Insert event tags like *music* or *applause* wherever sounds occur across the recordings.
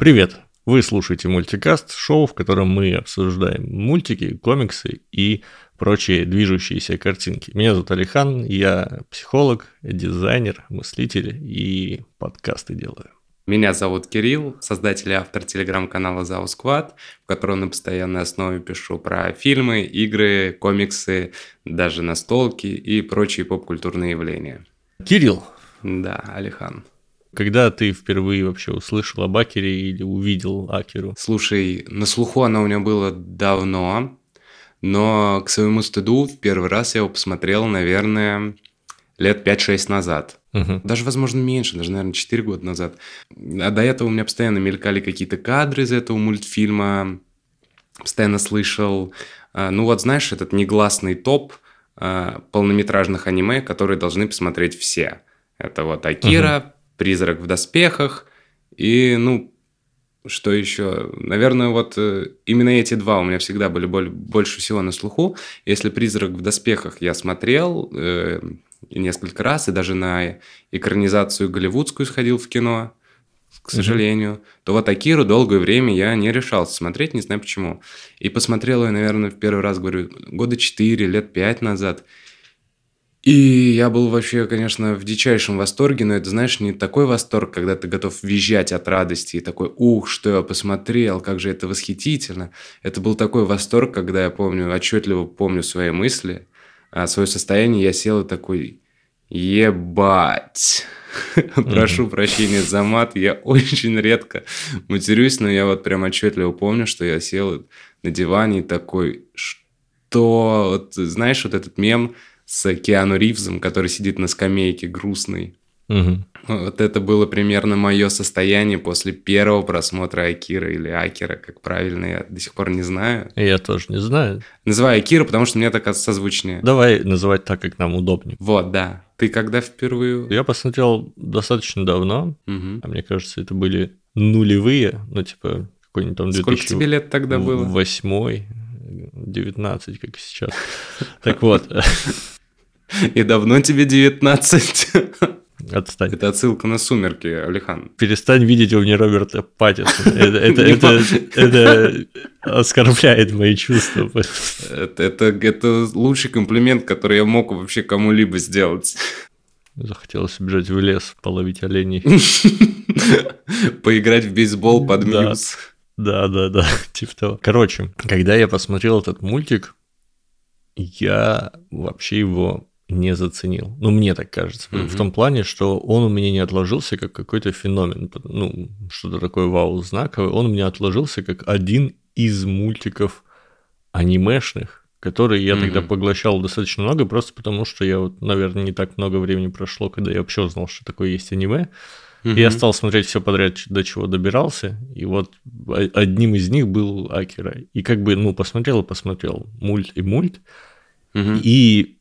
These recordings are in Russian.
Привет! Вы слушаете мультикаст, шоу, в котором мы обсуждаем мультики, комиксы и прочие движущиеся картинки. Меня зовут Алихан, я психолог, дизайнер, мыслитель и подкасты делаю. Меня зовут Кирилл, создатель и автор телеграм-канала Зау Squad, в котором на постоянной основе пишу про фильмы, игры, комиксы, даже настолки и прочие поп-культурные явления. Кирилл. Да, Алихан. Когда ты впервые вообще услышал об Акере или увидел Акеру? Слушай, на слуху она у меня была давно, но к своему стыду в первый раз я его посмотрел, наверное, лет 5-6 назад. Угу. Даже, возможно, меньше, даже, наверное, 4 года назад. А до этого у меня постоянно мелькали какие-то кадры из этого мультфильма. Постоянно слышал, а, ну вот знаешь, этот негласный топ а, полнометражных аниме, которые должны посмотреть все. Это вот Акира, угу. Призрак в доспехах и, ну, что еще? Наверное, вот э, именно эти два у меня всегда были больше всего на слуху. Если «Призрак в доспехах» я смотрел, э, несколько раз, и даже на экранизацию голливудскую сходил в кино, к сожалению, mm-hmm. то вот Акиру долгое время я не решался смотреть, не знаю почему. И посмотрел я, наверное, в первый раз, говорю, года четыре, лет пять назад. И я был вообще, конечно, в дичайшем восторге, но это, знаешь, не такой восторг, когда ты готов визжать от радости и такой, ух, что я посмотрел, как же это восхитительно. Это был такой восторг, когда я помню, отчетливо помню свои мысли, а свое состояние, я сел и такой, ебать. *laughs* Прошу прощения за мат, я очень редко матерюсь, но я вот прям отчетливо помню, что я сел на диване и такой, что, вот, знаешь, вот этот мем с Киану Ривзом, который сидит на скамейке грустный. Угу. Вот это было примерно мое состояние после первого просмотра Акира или Акира, как правильно, я до сих пор не знаю. Я тоже не знаю. Называю Акира, потому что мне так созвучнее. Давай называть так, как нам удобнее. Вот, да. Ты когда впервые? Я посмотрел достаточно давно, угу. а мне кажется, это были нулевые, ну, типа, какой-нибудь там 2000... Сколько тебе лет тогда было? Восьмой, 19, как сейчас. Так вот. *laughs* *laughs* И давно тебе 19? *laughs* Отстань. Это отсылка на «Сумерки», Алихан. Перестань видеть во мне Роберта Паттисона. *laughs* Это, это, это, это оскорбляет мои чувства. Это, это, это лучший комплимент, который я мог вообще кому-либо сделать. Захотелось убежать в лес, половить оленей. Поиграть в бейсбол под мьюз. Да, да, да, типа того. Короче, когда я посмотрел этот мультик, я вообще его не заценил. Ну, мне так кажется. Mm-hmm. В том плане, что он у меня не отложился как какой-то феномен. Ну, что-то такое вау знаковое. Он у меня отложился как один из мультиков анимешных, которые я mm-hmm. тогда поглощал достаточно много, просто потому что я вот, наверное, не так много времени прошло, когда я вообще узнал, что такое есть аниме. Mm-hmm. И я стал смотреть все подряд, до чего добирался. И вот одним из них был Акера. И как бы, ну, посмотрел и посмотрел мульт и мульт. Mm-hmm. И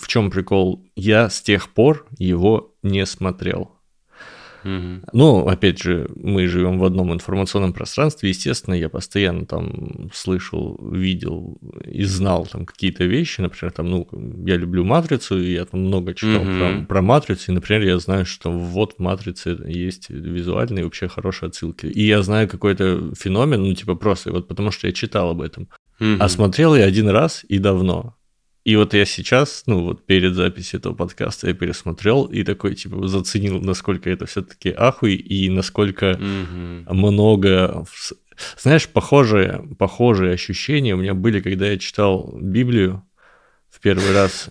в чем прикол? Я с тех пор его не смотрел. Угу. Ну, опять же, мы живем в одном информационном пространстве, естественно, я постоянно там слышал, видел и знал там какие-то вещи, например, там, ну, я люблю матрицу, и я там много читал угу. про, про матрицу, и, например, я знаю, что вот в матрице есть визуальные вообще хорошие отсылки, и я знаю какой-то феномен, ну, типа просто вот потому что я читал об этом, угу. а смотрел я один раз и давно, и вот я сейчас, ну вот перед записью этого подкаста я пересмотрел и такой, типа, заценил, насколько это все-таки ахуй и насколько mm-hmm. много... Знаешь, похожие, похожие ощущения у меня были, когда я читал Библию в первый раз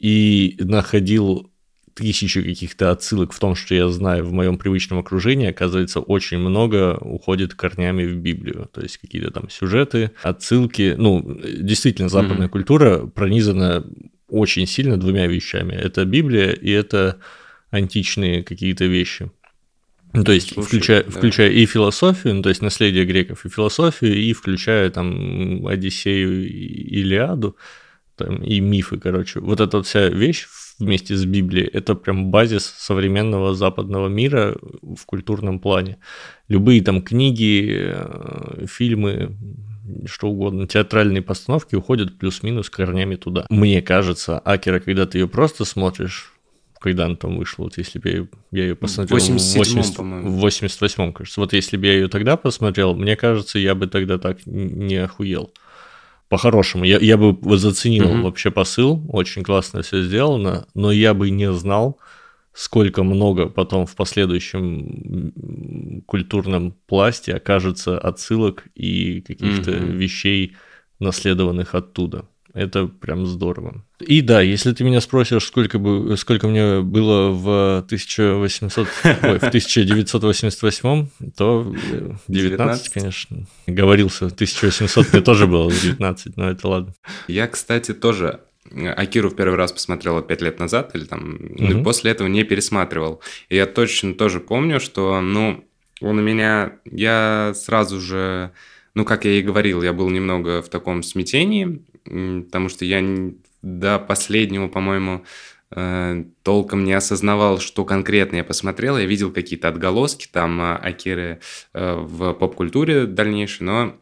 и находил тысячи каких-то отсылок в том, что я знаю в моем привычном окружении, оказывается, очень много уходит корнями в Библию. То есть какие-то там сюжеты, отсылки. Ну, действительно, западная mm-hmm. культура пронизана очень сильно двумя вещами. Это Библия и это античные какие-то вещи. Ну, то есть, Слушай, включая, да. включая и философию, ну, то есть наследие греков, и философию, и включая там Одиссею и Илиаду, там, и мифы, короче. Вот эта вот вся вещь вместе с Библией. Это прям базис современного западного мира в культурном плане. Любые там книги, э, фильмы, что угодно, театральные постановки уходят плюс-минус корнями туда. Мне кажется, Акера, когда ты ее просто смотришь, когда она там вышла, вот если бы я, я ее посмотрел... В 87 по-моему. В 88 кажется. Вот если бы я ее тогда посмотрел, мне кажется, я бы тогда так не охуел. По-хорошему. Я, я бы заценил угу. вообще посыл, очень классно все сделано, но я бы не знал, сколько много потом в последующем культурном пласте окажется отсылок и каких-то угу. вещей, наследованных оттуда. Это прям здорово. И да, если ты меня спросишь, сколько, бы, сколько мне было в 1800, ой, в 1988, то 19, 19, конечно. Говорился, 1800 мне тоже было 19, но это ладно. Я, кстати, тоже Акиру в первый раз посмотрел 5 лет назад, или там, угу. и после этого не пересматривал. И я точно тоже помню, что, ну, он у меня, я сразу же, ну, как я и говорил, я был немного в таком смятении, потому что я до последнего, по-моему, э, толком не осознавал, что конкретно я посмотрел. Я видел какие-то отголоски там а, Акиры э, в поп-культуре дальнейшей, но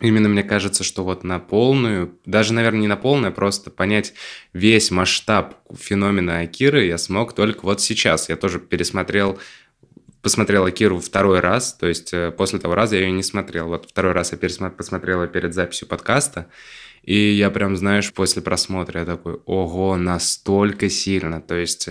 именно мне кажется, что вот на полную, даже, наверное, не на полную, а просто понять весь масштаб феномена Акиры я смог только вот сейчас. Я тоже пересмотрел посмотрел Акиру второй раз, то есть э, после того раза я ее не смотрел. Вот второй раз я посмотрел перед записью подкаста, и я прям, знаешь, после просмотра я такой, ого, настолько сильно. То есть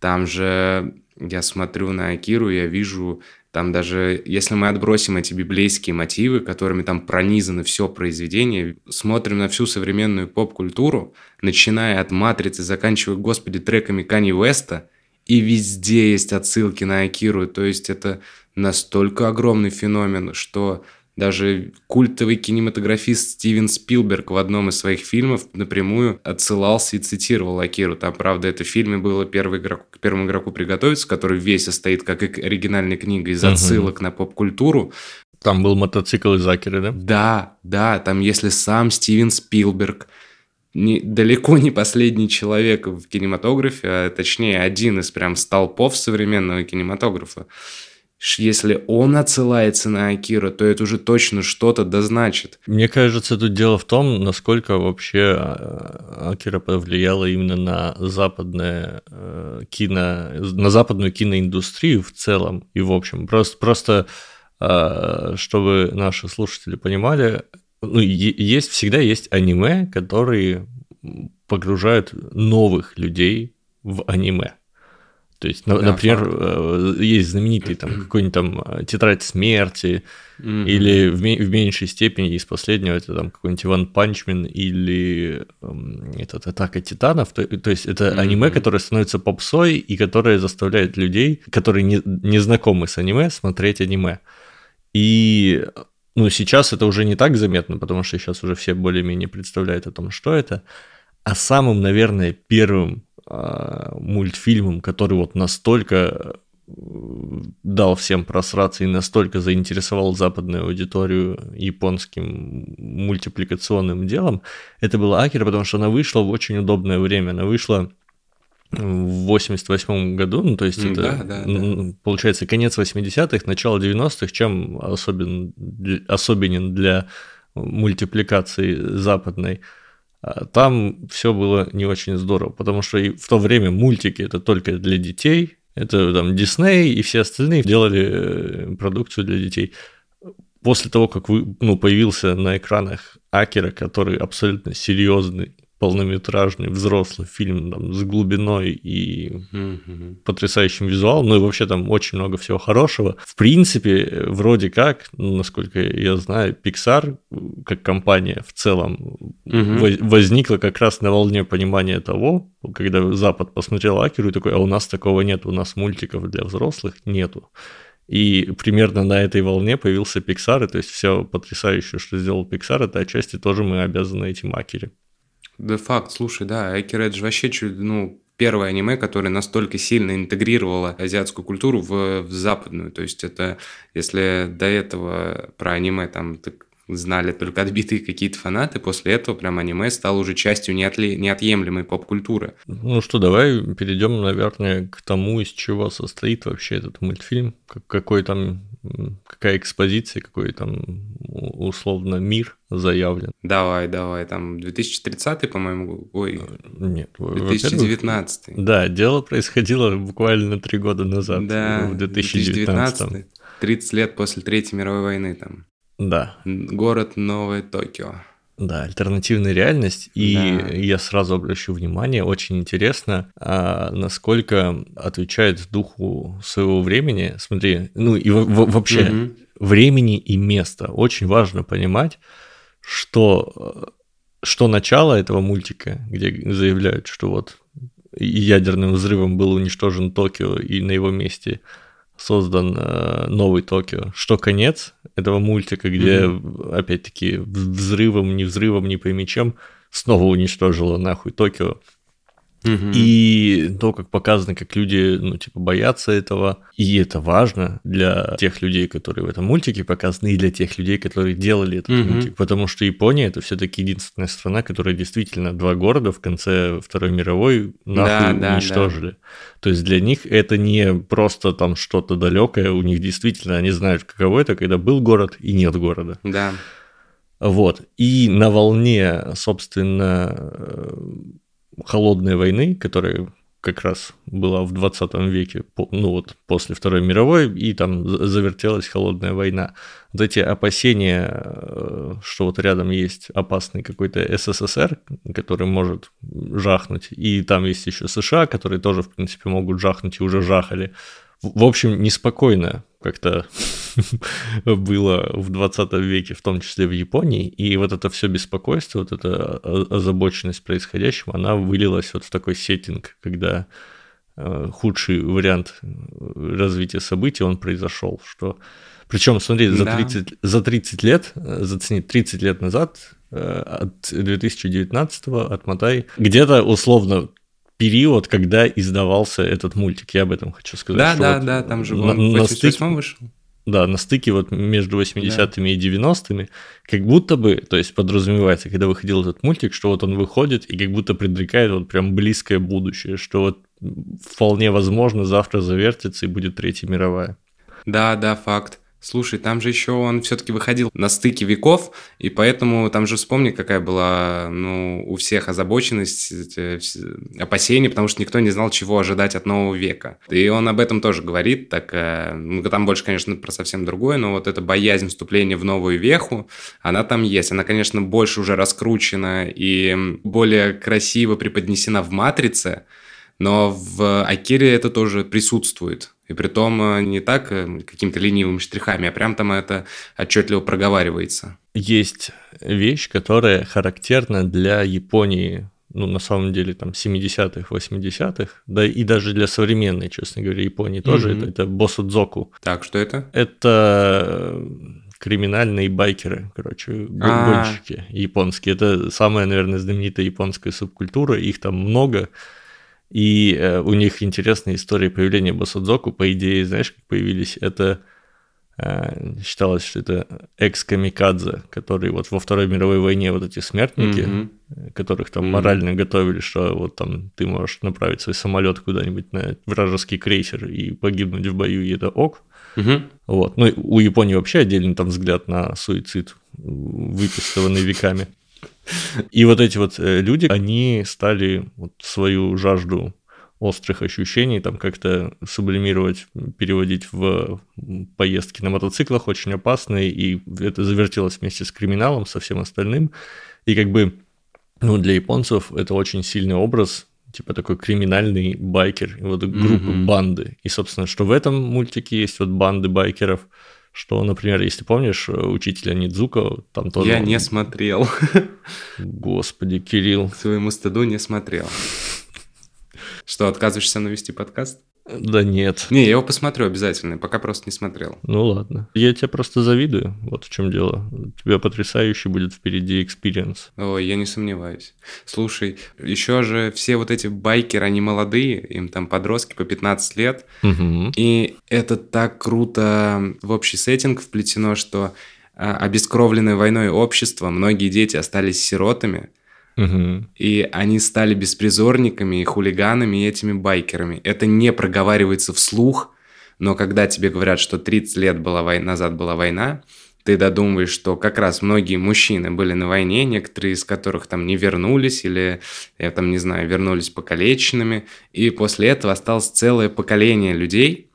там же я смотрю на Акиру, я вижу там даже, если мы отбросим эти библейские мотивы, которыми там пронизано все произведение, смотрим на всю современную поп-культуру, начиная от «Матрицы», заканчивая, господи, треками Кани Уэста, и везде есть отсылки на Акиру. То есть это настолько огромный феномен, что даже культовый кинематографист Стивен Спилберг в одном из своих фильмов напрямую отсылался и цитировал Акиру. Там, правда, это в фильме было первый игрок, к первому игроку приготовиться, который весь состоит как оригинальная книга из отсылок угу. на поп-культуру. Там был мотоцикл из Акеры, да? Да, да, там если сам Стивен Спилберг, не, далеко не последний человек в кинематографе, а точнее один из прям столпов современного кинематографа, если он отсылается на Акира, то это уже точно что-то дозначит. Мне кажется, тут дело в том, насколько вообще а, Акира повлияла именно на западное э, кино, на западную киноиндустрию в целом и в общем. Просто, просто а, чтобы наши слушатели понимали, ну, есть всегда есть аниме, которые погружают новых людей в аниме. То есть, да, например, факт. Э, есть знаменитый там *clears throat* какой-нибудь там э, «Тетрадь смерти», mm-hmm. или в, в меньшей степени из последнего это там какой-нибудь Иван Панчмен или э, этот «Атака титанов». То, то есть это mm-hmm. аниме, которое становится попсой и которое заставляет людей, которые не, не знакомы с аниме, смотреть аниме. И ну, сейчас это уже не так заметно, потому что сейчас уже все более-менее представляют о том, что это. А самым, наверное, первым а, мультфильмом, который вот настолько э, дал всем просраться и настолько заинтересовал западную аудиторию японским мультипликационным делом, это была Акера, потому что она вышла в очень удобное время. Она вышла в 88 году, ну, то есть это, да, да, да. получается, конец 80-х, начало 90-х, чем особен, особенен для мультипликации западной. А там все было не очень здорово, потому что и в то время мультики это только для детей, это там Дисней и все остальные делали э, продукцию для детей. После того, как вы, ну, появился на экранах Акера, который абсолютно серьезный полнометражный взрослый фильм там, с глубиной и mm-hmm. потрясающим визуалом, ну и вообще там очень много всего хорошего. В принципе, вроде как, ну, насколько я знаю, Pixar как компания в целом mm-hmm. возникла как раз на волне понимания того, когда Запад посмотрел Акеру и такой, а у нас такого нет, у нас мультиков для взрослых нету. И примерно на этой волне появился Pixar, и то есть все потрясающее, что сделал Pixar, это отчасти тоже мы обязаны этим Акере. Да факт, слушай, да, Экиредж вообще чуть, ну, первое аниме, которое настолько сильно интегрировало азиатскую культуру в, в западную. То есть это, если до этого про аниме там знали только отбитые какие-то фанаты, после этого прям аниме стало уже частью неотле... неотъемлемой поп-культуры. Ну что, давай перейдем, наверное, к тому, из чего состоит вообще этот мультфильм, какой там, какая экспозиция, какой там условно мир заявлен. Давай, давай, там 2030, по-моему, ой, Нет, во-первых, 2019. Да, дело происходило буквально три года назад, Да, в 2019. 2019. 30 лет после Третьей мировой войны там. Да, Город Новое Токио. Да, альтернативная реальность. И Да. я сразу обращу внимание, очень интересно, а, насколько отвечает духу своего времени. Смотри, ну и во- во- вообще Мгм. времени и места. Очень важно понимать, что, что начало этого мультика, где заявляют, что вот ядерным взрывом был уничтожен Токио, и на его месте создан э, новый Токио. Что конец этого мультика, где, опять-таки, в- взрывом, не взрывом, не пойми чем, снова уничтожило нахуй Токио. И то, как показано, как люди, ну, типа, боятся этого. И это важно для тех людей, которые в этом мультике показаны, и для тех людей, которые делали этот мультик. Потому что Япония это все-таки единственная страна, которая действительно два города в конце Второй мировой нахуй Да, да, уничтожили. То есть для них это не просто там что-то далекое, у них действительно они знают, каково это, когда был город и нет города. Да. Вот. И на волне, собственно, э, холодной войны, которая как раз была в 20 веке, ну вот после Второй мировой, и там за- завертелась холодная война. Вот эти опасения, э, что вот рядом есть опасный какой-то СССР, который может жахнуть, и там есть еще США, которые тоже, в принципе, могут жахнуть и уже жахали. В общем, неспокойно как-то *laughs* было в 20 веке, в том числе в Японии, и вот это все беспокойство, вот эта озабоченность происходящим, она вылилась вот в такой сеттинг, когда э, худший вариант э, развития событий, он произошел, что... Причем, смотри, за Да. 30, за 30 лет, э, зацени, 30 лет назад, от 2019 отмотай, где-то условно период, когда издавался этот мультик, я об этом хочу сказать. Да, да, вот да, там же на- он в на 88 вышел. да, на стыке вот между 80-ми и 90-ми, как будто бы, то есть подразумевается, когда выходил этот мультик, что вот он выходит и как будто предрекает вот прям близкое будущее, что вот вполне возможно завтра завертится и будет Третья мировая. Да, да, факт. Слушай, там же еще он все-таки выходил на стыке веков, и поэтому там же вспомни, какая была, ну, у всех озабоченность, опасения, потому что никто не знал, чего ожидать от нового века. И он об этом тоже говорит, так, э, ну, там больше, конечно, про совсем другое, но вот эта боязнь вступления в новую веху, она там есть. Она, конечно, больше уже раскручена и более красиво преподнесена в «Матрице», но в Акире это тоже присутствует. И при том не так э, какими-то ленивыми штрихами, а прям там это отчетливо проговаривается. Есть вещь, которая характерна для Японии, ну, на самом деле, там, 70-х, 80-х, да и даже для современной, честно говоря, Японии тоже, Мгм. это, это босудзоку. Так, что это? Это э, криминальные байкеры, короче, А. гонщики японские. Это самая, наверное, знаменитая японская субкультура, их там много. И э, у них интересная история появления Басадзоку. По идее, знаешь, как появились? Это э, считалось, что это экс-камикадзе, которые вот во Второй мировой войне вот эти смертники, э, которых там Мгм. морально готовили, что вот там ты можешь направить свой самолет куда-нибудь на вражеский крейсер и погибнуть в бою, и это ок. Мгм. Вот. Ну, у Японии вообще отдельный там взгляд на суицид, выпистыванный веками. И вот эти вот э, люди, они стали вот свою жажду острых ощущений там как-то сублимировать, переводить в поездки на мотоциклах очень опасные, и это завертелось вместе с криминалом, со всем остальным. И как бы, ну, для японцев это очень сильный образ, типа такой криминальный байкер, и вот группы Мгм. банды. И, собственно, что в этом мультике есть вот банды байкеров, что, например, если помнишь, э, учителя Нидзука, там тоже... Я не смотрел. Господи, Кирилл. К своему стыду не смотрел. Что, отказываешься навести подкаст? Да нет. Не, я его посмотрю обязательно, пока просто не смотрел. Ну ладно. Я тебе просто завидую, вот в чем дело. У тебя потрясающий будет впереди experience. Ой, я не сомневаюсь. Слушай, еще же все вот эти байкеры, они молодые, им там подростки по 15 лет, Мгм. И это так круто в общий сеттинг вплетено, что а, обескровленное войной общество, многие дети остались сиротами, Мгм. и они стали беспризорниками, и хулиганами, и этими байкерами. Это не проговаривается вслух, но когда тебе говорят, что 30 лет была вой- назад была война, ты додумываешь, что как раз многие мужчины были на войне, некоторые из которых там не вернулись или, я там не знаю, вернулись покалеченными, и после этого осталось целое поколение людей,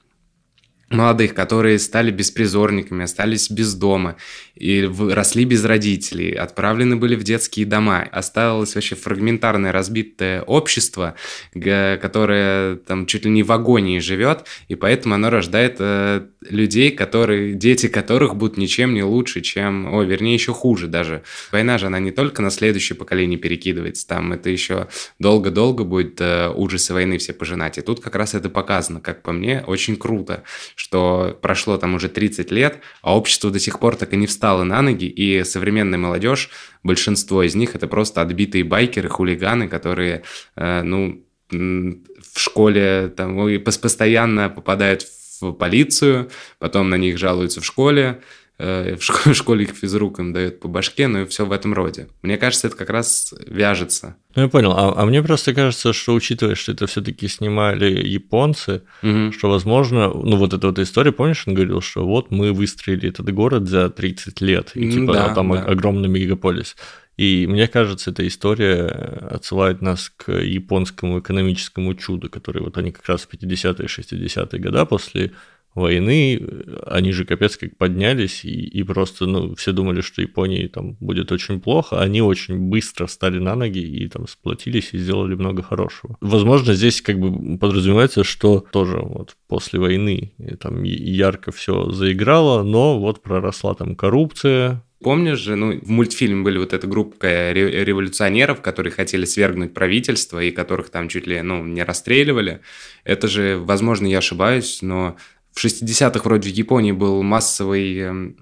молодых, которые стали беспризорниками, остались без дома и росли без родителей, отправлены были в детские дома. Осталось вообще фрагментарное разбитое общество, которое там чуть ли не в агонии живет, и поэтому оно рождает э, людей, которые, дети которых будут ничем не лучше, чем, о, вернее, еще хуже даже. Война же, она не только на следующее поколение перекидывается, там это еще долго-долго будет э, ужасы войны все пожинать. И тут как раз это показано, как по мне, очень круто, что прошло там уже 30 лет, а общество до сих пор так и не встало на ноги, и современная молодежь, большинство из них это просто отбитые байкеры, хулиганы, которые, э, ну, в школе там постоянно попадают в полицию, потом на них жалуются в школе, *laughs* в школе их физрук им дает по башке, ну и все в этом роде. Мне кажется, это как раз вяжется. Ну, я понял. А, а мне просто кажется, что учитывая, что это все-таки снимали японцы, угу. что, возможно, ну, вот эта вот история, помнишь, он говорил, что вот мы выстроили этот город за 30 лет, и типа да, там да. огромный мегаполис. И мне кажется, эта история отсылает нас к японскому экономическому чуду, который вот они как раз в 50-е, 60-е годы после войны, они же капец как поднялись, и, и просто, ну, все думали, что Японии там будет очень плохо, они очень быстро стали на ноги и там сплотились и сделали много хорошего. Возможно, здесь как бы подразумевается, что тоже вот после войны там ярко все заиграло, но вот проросла там коррупция, Помнишь же, ну, в мультфильме были вот эта группа революционеров, которые хотели свергнуть правительство и которых там чуть ли, ну, не расстреливали. Это же, возможно, я ошибаюсь, но в 60-х вроде в Японии был массовый эм,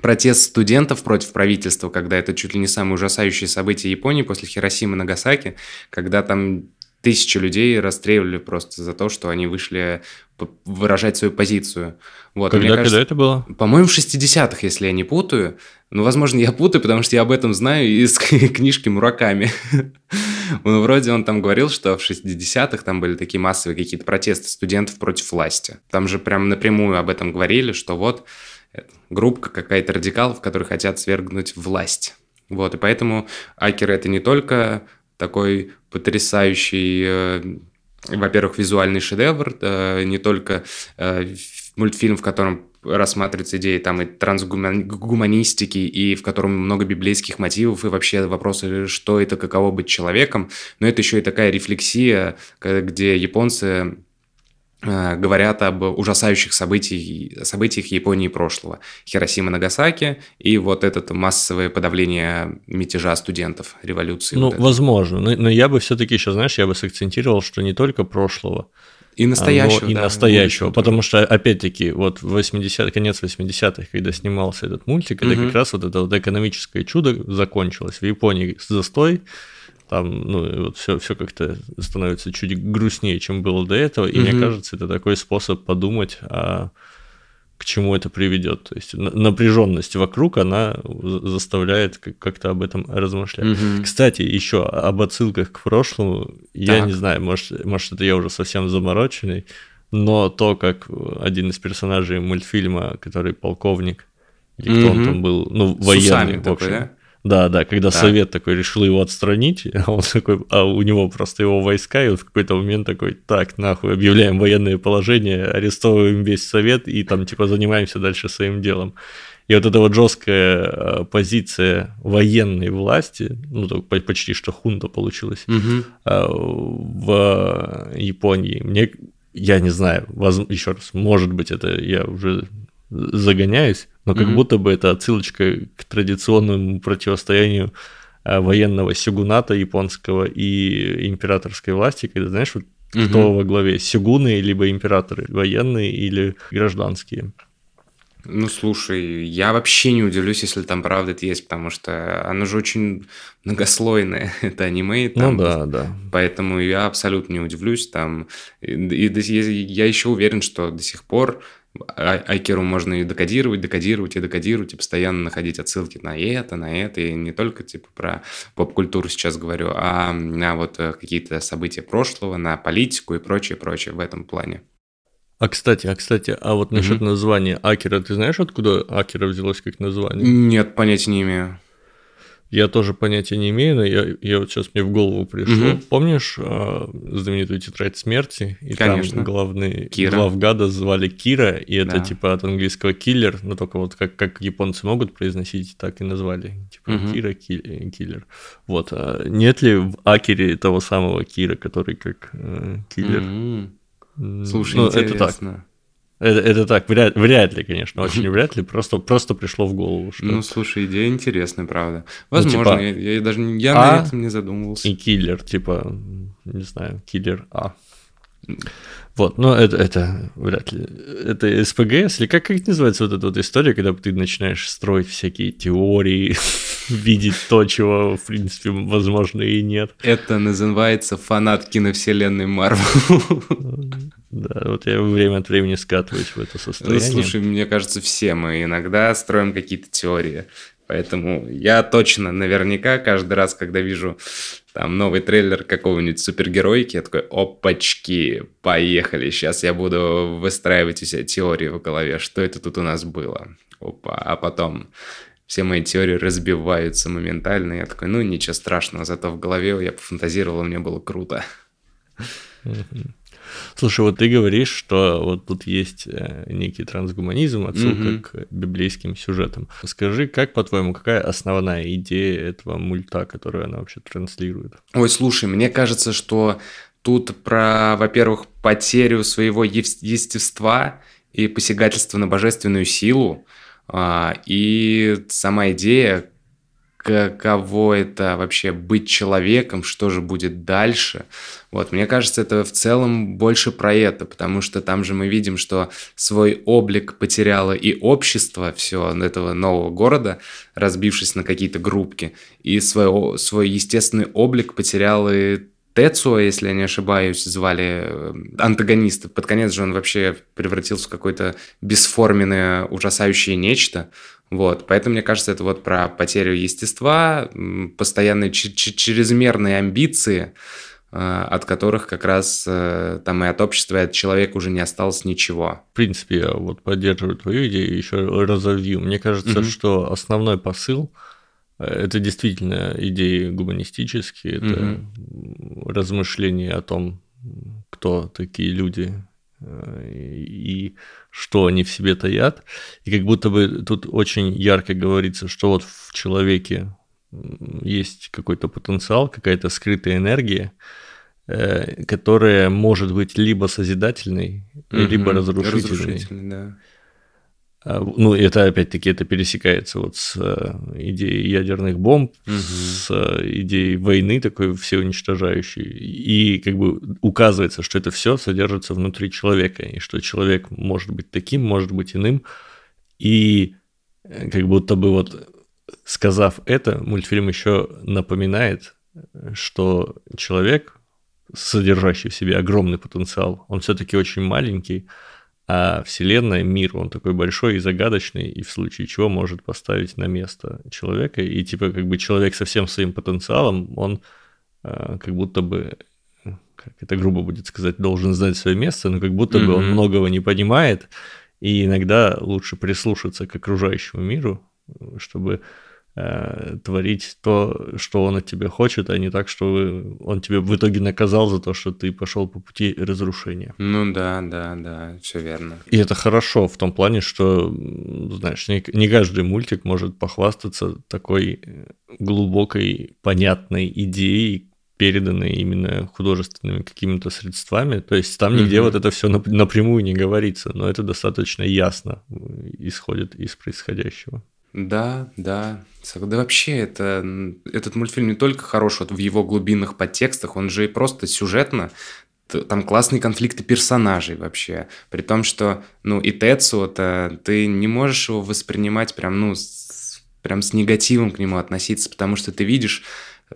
протест студентов против правительства, когда это чуть ли не самое ужасающее событие Японии после Хиросимы и Нагасаки, когда там тысячи людей расстреливали просто за то, что они вышли выражать свою позицию. Вот, когда, кажется, когда это было? По-моему, в 60-х, если я не путаю. Ну, возможно, я путаю, потому что я об этом знаю из *laughs* книжки Мураками. *laughs* Ну, вроде он там говорил, что в 60-х там были такие массовые какие-то протесты студентов против власти. Там же прям напрямую об этом говорили, что вот группа какая-то радикалов, которые хотят свергнуть власть. Вот, и поэтому Акер это не только такой потрясающий, э, во-первых, визуальный шедевр, э, не только э, мультфильм, в котором рассматриваются идеи там и трансгуманистики, и в котором много библейских мотивов, и вообще вопросы, что это, каково быть человеком, но это еще и такая рефлексия, где японцы говорят об ужасающих событиях, событиях Японии прошлого. Хиросима, Нагасаки и вот это массовое подавление мятежа студентов, революции. Ну, вот возможно. Но, но я бы все-таки еще, знаешь, я бы сакцентировал, что не только прошлого, и настоящего. и да, настоящего. Потому что, опять-таки, вот 80 конец 80-х, когда снимался этот мультик, это угу. как раз вот это вот экономическое чудо закончилось. В Японии застой, там, ну, вот все, все как-то становится чуть грустнее, чем было до этого. И угу. мне кажется, это такой способ подумать о к чему это приведет. То есть напряженность вокруг, она заставляет как-то об этом размышлять. Угу. Кстати, еще об отсылках к прошлому, так. я не знаю, может, может, это я уже совсем замороченный, но то, как один из персонажей мультфильма, который полковник, или кто угу. он там был, ну, военный, в общем, такой, да? Да, да, когда да. совет такой решил его отстранить, *laughs* а он такой, а у него просто его войска, и он в какой-то момент такой, так, нахуй, объявляем военное положение, арестовываем весь совет и там типа занимаемся дальше своим делом. И вот эта вот жесткая э, позиция военной власти, ну, почти что хунта получилась угу. в Японии, мне, я не знаю, воз, еще раз, может быть, это я уже загоняюсь, но как mm-hmm. будто бы это отсылочка к традиционному противостоянию э, военного сюгуната японского и императорской власти, когда, знаешь, вот mm-hmm. кто во главе, сюгуны, либо императоры, военные или гражданские. Ну, слушай, я вообще не удивлюсь, если там правда это есть, потому что оно же очень многослойное, *laughs* это аниме. Ну там, ну да, да. Поэтому я абсолютно не удивлюсь там. И, и я еще уверен, что до сих пор Айкеру можно и декодировать, декодировать и декодировать, и постоянно находить отсылки на это, на это, и не только типа про поп-культуру сейчас говорю, а на вот э, какие-то события прошлого, на политику и прочее, прочее в этом плане. А кстати, а кстати, а вот насчет угу. названия Акера, ты знаешь, откуда Акера взялось как название? Нет, понятия не имею. Я тоже понятия не имею, но я, я вот сейчас мне в голову пришло. Угу. Помнишь э, знаменитую тетрадь смерти? И Конечно. там главный Кира. главгада звали Кира, и это да. типа от английского киллер, но только вот как, как японцы могут произносить, так и назвали. Типа угу. Кира киллер. Вот. А нет ли в Акире того самого Кира, который как э, киллер? Угу. Слушай, ну, интересно. Это так. Это, это так, вряд, вряд ли, конечно, *laughs* очень вряд ли, просто, просто пришло в голову. Что... Ну, слушай, идея интересная, правда. Возможно, ну, типа, я, я даже я а на этом не задумывался. И киллер, типа, не знаю, киллер А. Вот, но это, это вряд ли. Это СПГС, или как, как называется вот эта вот история, когда ты начинаешь строить всякие теории, *laughs* видеть то, чего, в принципе, возможно, и нет. Это называется фанат киновселенной Марвел. *laughs* Да, вот я время от времени скатываюсь в это состояние. Ну, слушай, мне кажется, все мы иногда строим какие-то теории. Поэтому я точно, наверняка, каждый раз, когда вижу там новый трейлер какого-нибудь супергеройки, я такой, опачки, поехали, сейчас я буду выстраивать у себя теории в голове, что это тут у нас было. Опа, а потом все мои теории разбиваются моментально, я такой, ну ничего страшного, зато в голове я пофантазировал, мне было круто. Слушай, вот ты говоришь, что вот тут есть э, некий трансгуманизм, отсылка mm-hmm. к библейским сюжетам. Скажи, как, по-твоему, какая основная идея этого мульта, которую она вообще транслирует? Ой, слушай, мне кажется, что тут про, во-первых, потерю своего естества и посягательство на божественную силу, а, и сама идея, каково это вообще быть человеком, что же будет дальше. Вот, мне кажется, это в целом больше про это, потому что там же мы видим, что свой облик потеряло и общество все этого нового города, разбившись на какие-то группки, и свой, свой естественный облик потерял и Тецуа, если я не ошибаюсь, звали э, антагониста. Под конец же он вообще превратился в какое-то бесформенное, ужасающее нечто. Вот, поэтому, мне кажется, это вот про потерю естества, постоянные чрезмерные амбиции, э, от которых как раз э, там и от общества, и от человека уже не осталось ничего. В принципе, я вот поддерживаю твою идею, еще разовью. Мне кажется, угу. что основной посыл э, это действительно идеи гуманистические, это угу. размышления о том, кто такие люди, и что они в себе таят. И как будто бы тут очень ярко говорится, что вот в человеке есть какой-то потенциал, какая-то скрытая энергия, э, которая может быть либо созидательной, угу, либо разрушительной. разрушительной да. А, ну, это опять-таки это пересекается вот с э, идеей ядерных бомб, угу. с э, идеей войны такой всеуничтожающей. И как бы указывается, что это все содержится внутри человека, и что человек может быть таким, может быть иным. И э, как будто бы вот сказав это, мультфильм еще напоминает, что человек, содержащий в себе огромный потенциал, он все-таки очень маленький, а Вселенная, мир, он такой большой и загадочный, и в случае чего может поставить на место человека. И типа как бы человек со всем своим потенциалом, он э, как будто бы, как это грубо будет сказать, должен знать свое место, но как будто mm-hmm. бы он многого не понимает, и иногда лучше прислушаться к окружающему миру, чтобы э, творить то, что он от тебя хочет, а не так, что он тебе в итоге наказал за то, что ты пошел по пути разрушения. Ну да, да, да, все верно. И это хорошо в том плане, что, знаешь, не, не каждый мультик может похвастаться такой глубокой, понятной идеей, переданной именно художественными какими-то средствами. То есть там нигде mm-hmm. вот это все напрямую не говорится, но это достаточно ясно исходит из происходящего. Да, да. Да вообще, это, этот мультфильм не только хорош вот в его глубинных подтекстах, он же и просто сюжетно там классные конфликты персонажей вообще. При том, что, ну, и Тецу, это ты не можешь его воспринимать прям, ну, с, прям с негативом к нему относиться, потому что ты видишь,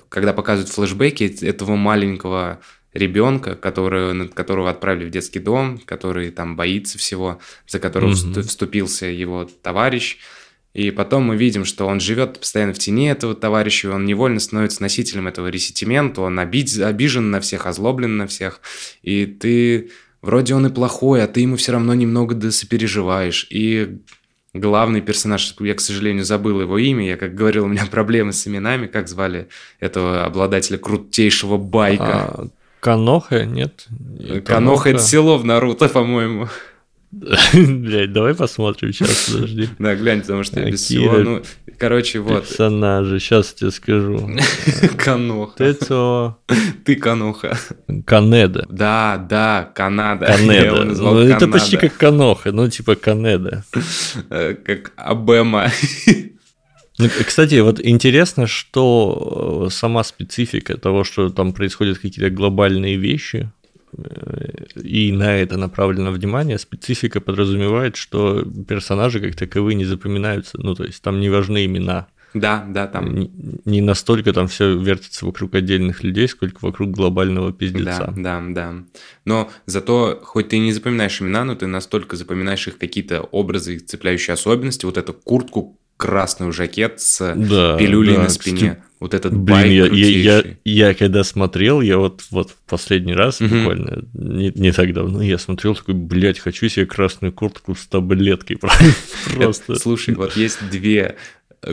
когда показывают флешбеки этого маленького ребенка, который, которого отправили в детский дом, который там боится всего, за которого mm-hmm. вступился его товарищ, и потом мы видим, что он живет постоянно в тени этого товарища, он невольно становится носителем этого ресентимента, он обид, обижен на всех, озлоблен на всех. И ты вроде он и плохой, а ты ему все равно немного досопереживаешь. И главный персонаж, я, к сожалению, забыл его имя, я, как говорил, у меня *laughs* проблемы с именами, как звали этого обладателя крутейшего байка. А, Каноха, нет? Каноха это село в Наруто, по-моему. *laughs* Блять, давай посмотрим сейчас, подожди. *laughs* Да, глянь, потому что я без всего, ну, короче, вот. Персонажи, сейчас тебе скажу. *laughs* Каноха. Тецо. Ты Каноха. Канеда. Да, да, Канада. Канеда. Ну, это почти как Каноха, ну, типа Канеда. Э, как Абема. Ну, кстати, вот интересно, что э, сама специфика того, что там происходят какие-то глобальные вещи, и на это направлено внимание, специфика подразумевает, что персонажи как таковые не запоминаются, ну то есть там не важны имена. Да, да, там. Не, не настолько там все вертится вокруг отдельных людей, сколько вокруг глобального пиздеца. Да, да, да. Но зато, хоть ты не запоминаешь имена, но ты настолько запоминаешь их какие-то образы, цепляющие особенности, вот эту куртку, красную жакет с да, пилюлей да. на спине. Кстати, вот этот Блин, байк я, я, я, я когда смотрел, я вот, вот последний раз, угу. буквально не, не так давно, я смотрел такой, блядь, хочу себе красную куртку с таблеткой. *laughs* Просто. *laughs* Слушай, вот есть две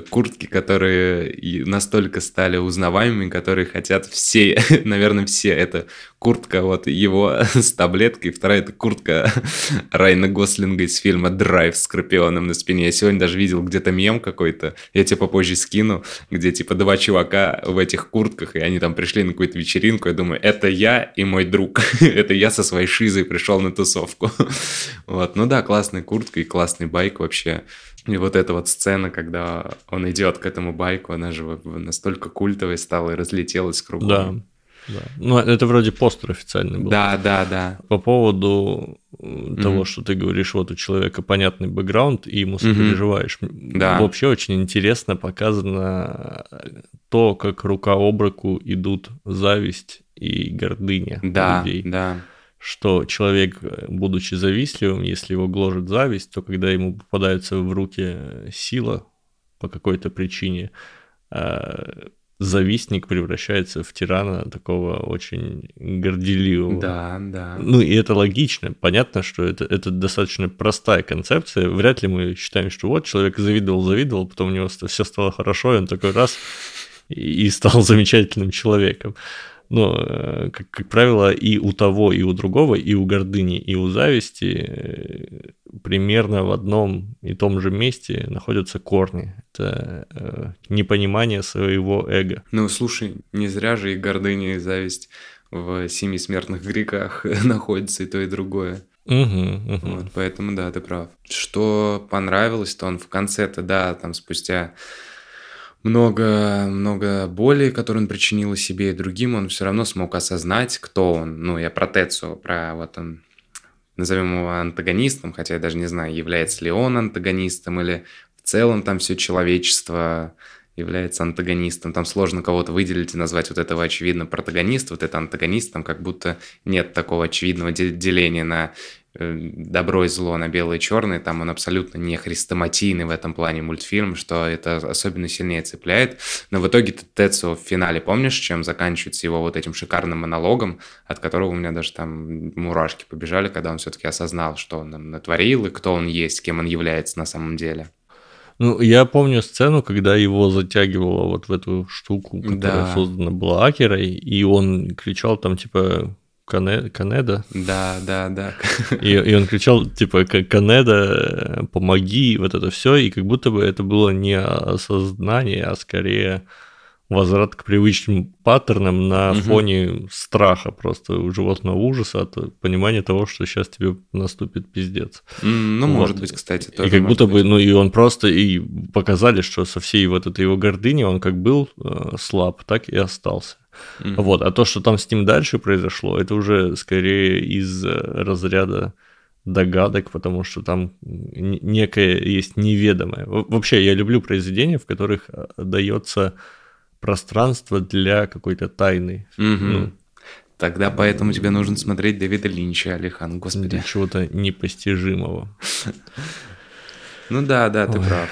куртки, которые настолько стали узнаваемыми, которые хотят все, *laughs* наверное, все. Это куртка вот его *laughs* с таблеткой, вторая это куртка *laughs* Райна Гослинга из фильма «Драйв» с Скорпионом на спине. Я сегодня даже видел где-то мем какой-то, я тебе попозже скину, где типа два чувака в этих куртках, и они там пришли на какую-то вечеринку, я думаю, это я и мой друг, *laughs* это я со своей шизой пришел на тусовку. вот, ну да, классная куртка и классный байк вообще. И вот эта вот сцена, когда он идет к этому байку, она же настолько культовой стала и разлетелась кругом. Да. Да. Ну, это вроде постер официальный был. Да, да, да. По поводу mm-hmm. того, что ты говоришь, вот у человека понятный бэкграунд, и ему сопереживаешь. Mm-hmm. Да. Вообще очень интересно показано то, как рука об руку идут зависть и гордыня да, людей. Да, да что человек, будучи завистливым, если его гложет зависть, то когда ему попадается в руки сила по какой-то причине, завистник превращается в тирана такого очень горделивого. Да, да. Ну и это логично. Понятно, что это, это достаточно простая концепция. Вряд ли мы считаем, что вот человек завидовал, завидовал, потом у него все стало хорошо, и он такой раз и стал *laughs* замечательным человеком ну, э, как, как правило, и у того, и у другого, и у гордыни, и у зависти э, примерно в одном и том же месте находятся корни. Это э, непонимание своего эго. Ну, слушай, не зря же и гордыня, и зависть в семи смертных грехах *laughs* находятся и то, и другое. Угу, угу. Вот, поэтому да, ты прав. Что понравилось, то он в конце-то, да, там спустя много, много боли, которую он причинил себе и другим, он все равно смог осознать, кто он. Ну, я про Тецу, про вот он, назовем его антагонистом, хотя я даже не знаю, является ли он антагонистом или в целом там все человечество является антагонистом. Там сложно кого-то выделить и назвать вот этого очевидно протагониста, вот это антагонист, там как будто нет такого очевидного деления на добро и зло на белое и черное, там он абсолютно не хрестоматийный в этом плане мультфильм, что это особенно сильнее цепляет. Но в итоге Тецу в финале, помнишь, чем заканчивается его вот этим шикарным монологом, от которого у меня даже там мурашки побежали, когда он все-таки осознал, что он нам натворил и кто он есть, кем он является на самом деле. Ну, я помню сцену, когда его затягивало вот в эту штуку, которая да. создана была Акерой, и он кричал там, типа, Кане... Канеда. Да, да, да. И, и он кричал, типа, Канеда, помоги, вот это все, и как будто бы это было не осознание, а скорее возврат к привычным паттернам на угу. фоне страха просто у животного ужаса от понимания того, что сейчас тебе наступит пиздец. Ну, вот. может быть, кстати, тоже. И как будто быть. бы, ну, и он просто, и показали, что со всей вот этой его гордыней он как был э, слаб, так и остался. Mm-hmm. Вот, а то, что там с ним дальше произошло, это уже скорее из э, разряда догадок, потому что там некое есть неведомое. Вообще, я люблю произведения, в которых э, дается пространство для какой-то тайны. Mm-hmm. Ну, Тогда поэтому тебе нужно смотреть Дэвида Линча, Алихан, господи. Для чего-то непостижимого. *laughs* Ну да, да, ты прав.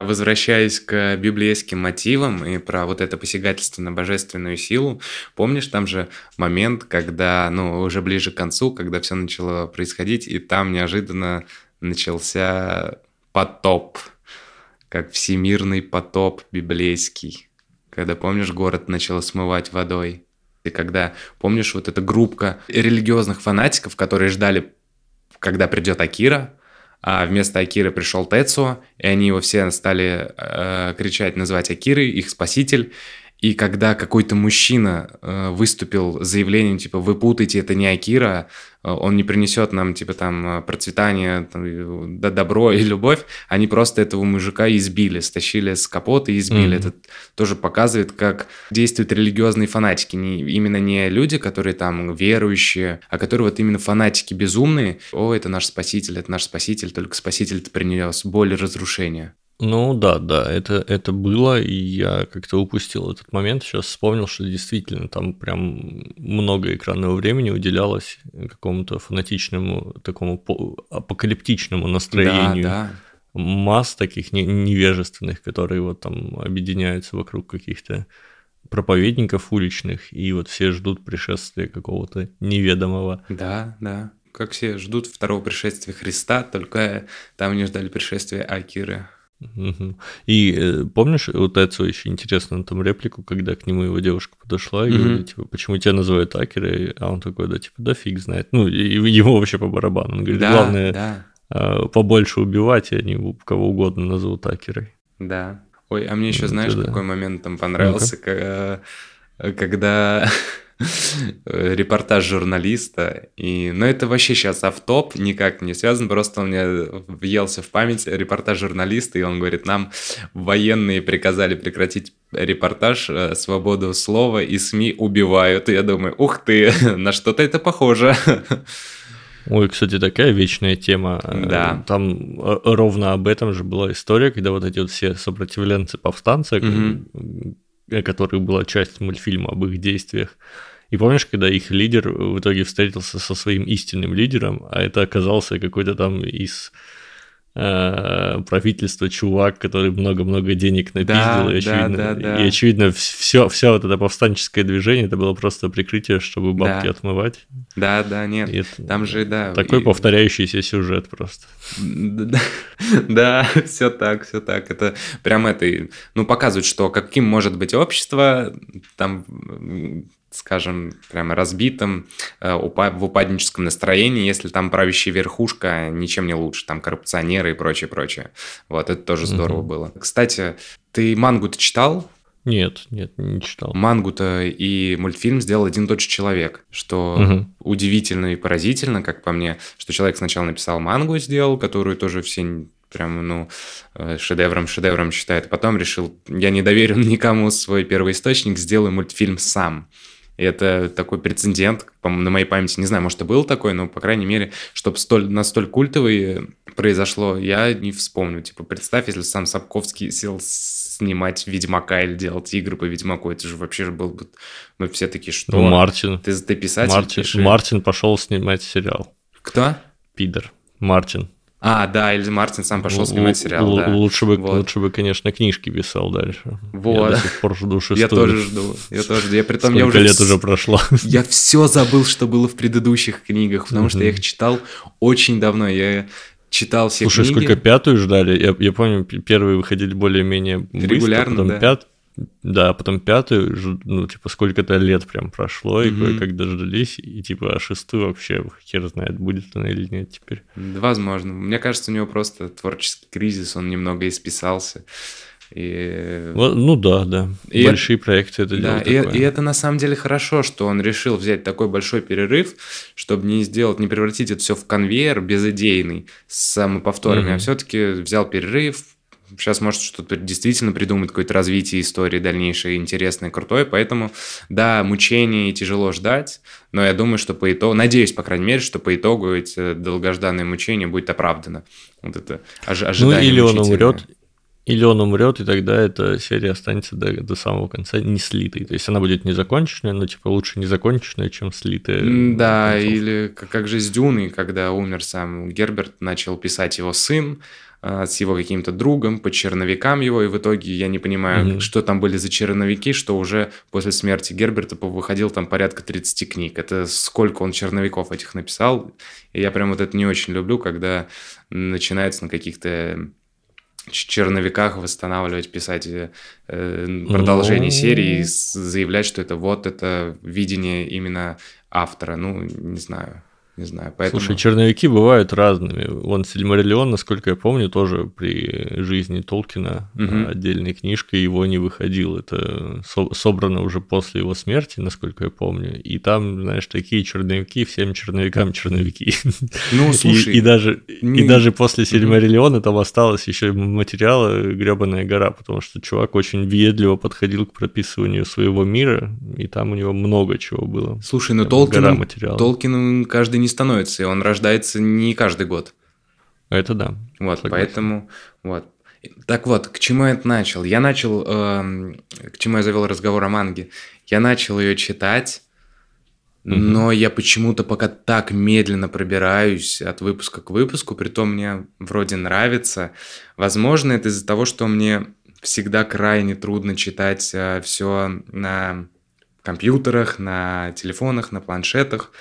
Возвращаясь к библейским мотивам и про вот это посягательство на божественную силу, помнишь, там же момент, когда, ну, уже ближе к концу, когда все начало происходить, и там неожиданно начался потоп, как всемирный потоп библейский, когда, помнишь, город начал смывать водой. И когда, помнишь, вот эта группка религиозных фанатиков, которые ждали, когда придет Акира, а вместо Акиры пришел Тецуо, и они его все стали э, кричать, называть Акирой, их спаситель. И когда какой-то мужчина э, выступил с заявлением, типа, вы путаете, это не Акира, э, он не принесет нам, типа, там, э, процветание, там, да, добро и любовь, они просто этого мужика избили, стащили с капота и избили. Mm-hmm. Это тоже показывает, как действуют религиозные фанатики. Не, именно не люди, которые там верующие, а которые вот именно фанатики безумные. О, это наш спаситель, это наш спаситель, только спаситель-то принес боль и разрушение. Ну да, да, это, это было, и я как-то упустил этот момент. Сейчас вспомнил, что действительно там прям много экранного времени уделялось какому-то фанатичному, такому апокалиптичному настроению да, да. масс таких невежественных, которые вот там объединяются вокруг каких-то проповедников уличных, и вот все ждут пришествия какого-то неведомого. Да, да. Как все ждут второго пришествия Христа, только там не ждали пришествия Акиры. И э, помнишь, вот это очень интересно, там реплику, когда к нему его девушка подошла и говорит, типа, почему тебя называют Акерой? А он такой, да, типа, да фиг знает. Ну, и ему вообще по барабану. Он говорит, да, главное да. А, побольше убивать, и они кого угодно назовут Акерой. Да. Ой, а мне еще знаешь, да. какой момент там понравился, когда, когда *laughs* репортаж журналиста. И, но это вообще сейчас автоп, никак не связан, просто он мне въелся в память репортаж журналиста, и он говорит, нам военные приказали прекратить репортаж, э, свободу слова и СМИ убивают. И я думаю, ух ты, *laughs* на что-то это похоже. Ой, кстати, такая вечная тема. Да. Там э, ровно об этом же была история, когда вот эти вот все сопротивленцы-повстанцы, угу. Которых была часть мультфильма об их действиях, и помнишь, когда их лидер в итоге встретился со своим истинным лидером, а это оказался какой-то там из э, правительства чувак, который много-много денег напиздил, да, и, очевидно, да, да, да. и очевидно все, все вот это повстанческое движение, это было просто прикрытие, чтобы бабки да. отмывать. Да, да, нет, это, там же, да. Такой и... повторяющийся сюжет просто. Да, *laughs* все так, все так. Это прям это, ну, показывает, что каким может быть общество, там скажем, прямо разбитым, э, в упадническом настроении, если там правящая верхушка ничем не лучше, там коррупционеры и прочее, прочее. Вот, это тоже здорово угу. было. Кстати, ты мангу-то читал? Нет, нет, не читал. Мангу-то и мультфильм сделал один тот же человек, что угу. удивительно и поразительно, как по мне, что человек сначала написал мангу, сделал, которую тоже все прям, ну, э, шедевром, шедевром считает. А потом решил, я не доверю никому свой первый источник, сделаю мультфильм сам. И это такой прецедент, на моей памяти, не знаю, может, и был такой, но, по крайней мере, чтобы столь, настолько культовый произошло, я не вспомню. Типа, представь, если сам Сапковский сел снимать Ведьмака или делать игры по Ведьмаку, это же вообще был бы... Мы все такие, что? Ну, Мартин. Ты, ты писатель, Мартин, пиши. Мартин пошел снимать сериал. Кто? Пидор. Мартин. А, да, Эльзи Мартин сам пошел снимать сериал, да. Лучше бы, вот. лучше бы, конечно, книжки писал дальше. Вот. Я до сих пор жду *laughs* шестую. Я тоже жду. Я тоже. Я при том, я уже лет уже прошло. *laughs* Я все забыл, что было в предыдущих книгах, потому что я их читал очень давно. Я читал все Слушай, книги. сколько пятую ждали? Я, я помню, первые выходили более-менее быстро, Регулярно, потом да. пят, да, потом пятую, ну, типа, сколько-то лет прям прошло, и кое-как дождались, и, типа, а шестую вообще хер знает, будет она или нет теперь. Возможно. Мне кажется, у него просто творческий кризис, он немного исписался. И... Ну да, да. И Большие это... проекты это да, и, и это на самом деле хорошо, что он решил взять такой большой перерыв, чтобы не сделать, не превратить это все в конвейер безыдейный с самоповторами, mm-hmm. а все-таки взял перерыв, сейчас может что-то действительно придумать, какое-то развитие истории дальнейшее, интересное, крутое. Поэтому, да, мучение тяжело ждать, но я думаю, что по итогу, надеюсь, по крайней мере, что по итогу эти долгожданное мучение будет оправдано. Вот это ожидание Ну, или он умрет, Или он умрет, и тогда эта серия останется до, до самого конца не слитой. То есть она будет незаконченная, но типа лучше незаконченная, чем слитая. Да, или как, как же с Дюной, когда умер сам Герберт, начал писать его сын, а, с его каким-то другом, по черновикам его, и в итоге я не понимаю, mm-hmm. что там были за черновики, что уже после смерти Герберта выходил там порядка 30 книг. Это сколько он черновиков этих написал, и я прям вот это не очень люблю, когда начинается на каких-то черновиках восстанавливать, писать э, продолжение ну... серии и заявлять, что это вот это видение именно автора. Ну, не знаю не знаю. Поэтому... Слушай, черновики бывают разными. Вон Сильмариллион, насколько я помню, тоже при жизни Толкина угу. отдельной книжкой его не выходил. Это со- собрано уже после его смерти, насколько я помню. И там, знаешь, такие черновики, всем черновикам черновики. Ну, слушай... И, и, даже, не... и даже после Сильмариллиона там осталось еще материала гребаная гора, потому что чувак очень въедливо подходил к прописыванию своего мира, и там у него много чего было. Слушай, ну Толкин, Толкин каждый не становится, и он рождается не каждый год. Это да. Вот, согласен. поэтому, вот. Так вот, к чему я это начал? Я начал, э, к чему я завел разговор о манге. Я начал ее читать, угу. но я почему-то пока так медленно пробираюсь от выпуска к выпуску, при том мне вроде нравится. Возможно, это из-за того, что мне всегда крайне трудно читать э, все на компьютерах, на телефонах, на планшетах.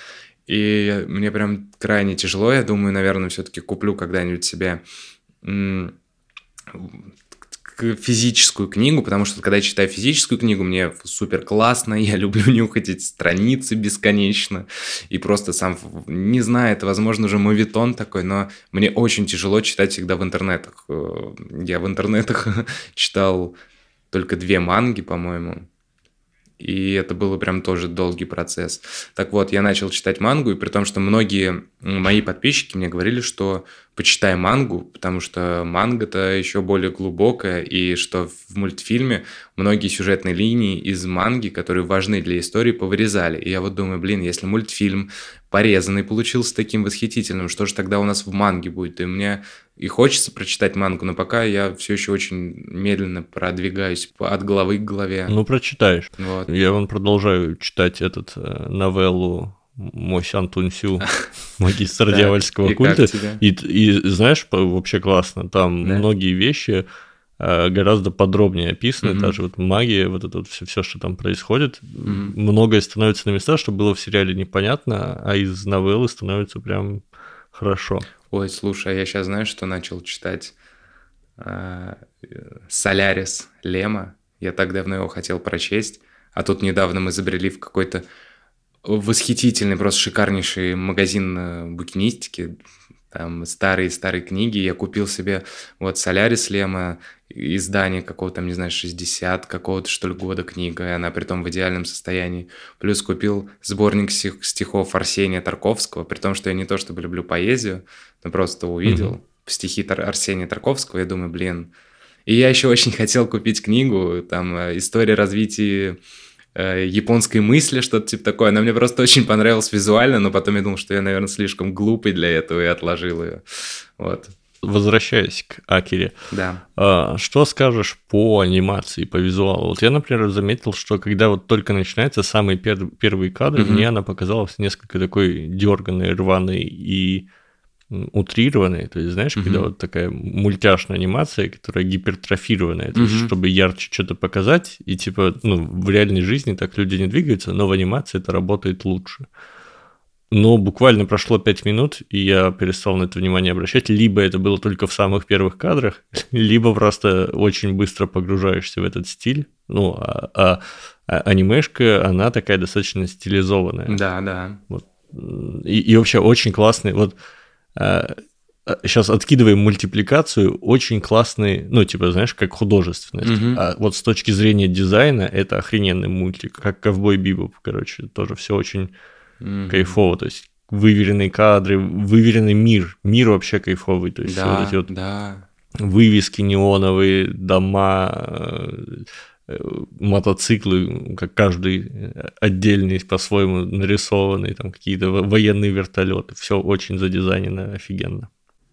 И мне прям крайне тяжело. Я думаю, наверное, все-таки куплю когда-нибудь себе физическую книгу, потому что когда я читаю физическую книгу, мне супер классно, *laughs* я люблю нюхать эти страницы бесконечно, и просто сам, не знаю, это, возможно, уже мовитон такой, но мне очень тяжело читать всегда в интернетах. Э, я в интернетах *laughs* читал только две манги, по-моему, и это было прям тоже долгий процесс. Так вот, я начал читать мангу, и при том, что многие мои подписчики мне говорили, что почитай мангу, потому что манга-то еще более глубокая, и что в мультфильме многие сюжетные линии из манги, которые важны для истории, повырезали. И я вот думаю, блин, если мультфильм порезанный получился таким восхитительным, что же тогда у нас в манге будет? И мне и хочется прочитать мангу, но пока я все еще очень медленно продвигаюсь от головы к голове. Ну, прочитаешь. Вот. Я вон продолжаю читать этот э, новеллу Мосян Тунсю, *laughs* магистр дьявольского культа. И, и знаешь, вообще классно, там многие вещи э, гораздо подробнее описаны, mm даже вот магия, вот это вот все, все, что там происходит, mm многое становится на места, что было в сериале непонятно, а из новеллы становится прям хорошо. Ой, слушай, а я сейчас знаешь, что начал читать? А, Солярис Лема. Я так давно его хотел прочесть, а тут недавно мы забрели в какой-то восхитительный, просто шикарнейший магазин э, букинистики, там старые-старые книги. Я купил себе вот «Солярис» Лема, издание какого-то, не знаю, 60 какого-то, что ли, года книга, и она при том в идеальном состоянии. Плюс купил сборник стихов Арсения Тарковского, при том, что я не то чтобы люблю поэзию, но просто увидел mm-hmm. стихи Тар- Арсения Тарковского, я думаю, блин. И я еще очень *laughs* хотел купить книгу, там, э, «История развития Э, японской мысли, что-то типа такое. Она мне просто очень понравилась визуально, но потом я думал, что я, наверное, слишком глупый для этого и отложил ее. Вот. Возвращаясь к Акере. Да. А, что скажешь по анимации, по визуалу? Вот я, например, заметил, что когда вот только начинается самые пер- первые кадры, mm-hmm. мне она показалась несколько такой дерганной, рваной и утрированные, то есть, знаешь, угу. когда вот такая мультяшная анимация, которая гипертрофированная, то угу. есть, чтобы ярче что-то показать, и типа, ну, в реальной жизни так люди не двигаются, но в анимации это работает лучше. Но буквально прошло 5 минут, и я перестал на это внимание обращать. Либо это было только в самых первых кадрах, *laughs* либо просто очень быстро погружаешься в этот стиль. Ну, а, а, а анимешка, она такая достаточно стилизованная. Да, да. Вот. И, и вообще очень классный. Вот сейчас э, откидываем мультипликацию, очень классный, ну, типа, знаешь, как художественность. Угу. А вот с точки зрения дизайна это охрененный мультик, как Ковбой Бибоп, короче, тоже все очень угу. кайфово, то есть выверенные кадры, выверенный мир, мир вообще кайфовый, то есть да, вот эти вот да. вывески неоновые, дома, Э, мотоциклы, как каждый отдельный по-своему нарисованный, там какие-то военные вертолеты. Все очень задизайнено офигенно.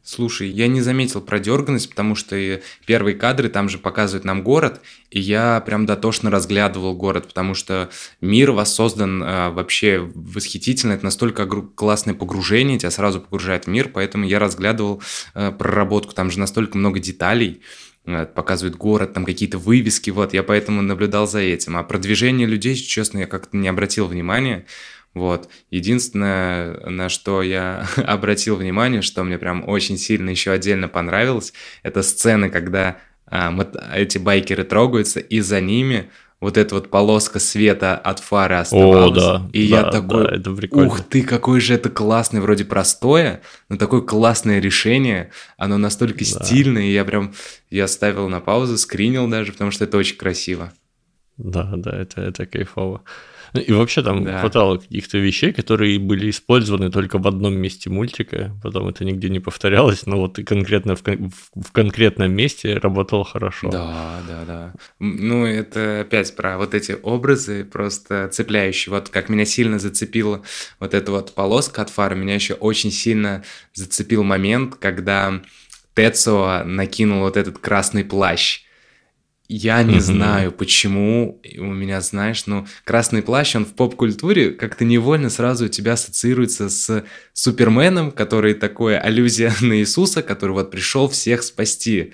Слушай, я не заметил продерганность, потому что и первые кадры там же показывают нам город, и я прям дотошно разглядывал город, потому что мир воссоздан э, вообще восхитительно, это настолько классное погружение, тебя сразу погружает в мир, поэтому я разглядывал э, проработку, там же настолько много деталей, э, показывают город, там какие-то вывески, вот, я поэтому наблюдал за этим. А продвижение людей, честно, я как-то не обратил внимания, вот. Единственное, на что я *laughs* обратил внимание, что мне прям очень сильно еще отдельно понравилось, это сцены, когда а, эти байкеры трогаются, и за ними вот эта вот полоска света от фары оставалась. О, да. И да, я такой, да, это прикольно. ух ты, какой же это классный, вроде простое, но такое классное решение. Оно настолько да. стильное, и я прям, я ставил на паузу, скринил даже, потому что это очень красиво. Да, да, это, это кайфово. Ну, и вообще там да. хватало каких-то вещей, которые были использованы только в одном месте мультика, потом это нигде не повторялось, но вот и конкретно в, в конкретном месте работало хорошо. Да, да, да. Ну, это опять про вот эти образы просто цепляющие. Вот как меня сильно зацепила вот эта вот полоска от фары, меня еще очень сильно зацепил момент, когда Тецо накинул вот этот красный плащ я не mm-hmm. знаю, почему у меня, знаешь, ну, красный плащ, он в поп-культуре как-то невольно сразу у тебя ассоциируется с Суперменом, который такое аллюзия на Иисуса, который вот пришел всех спасти.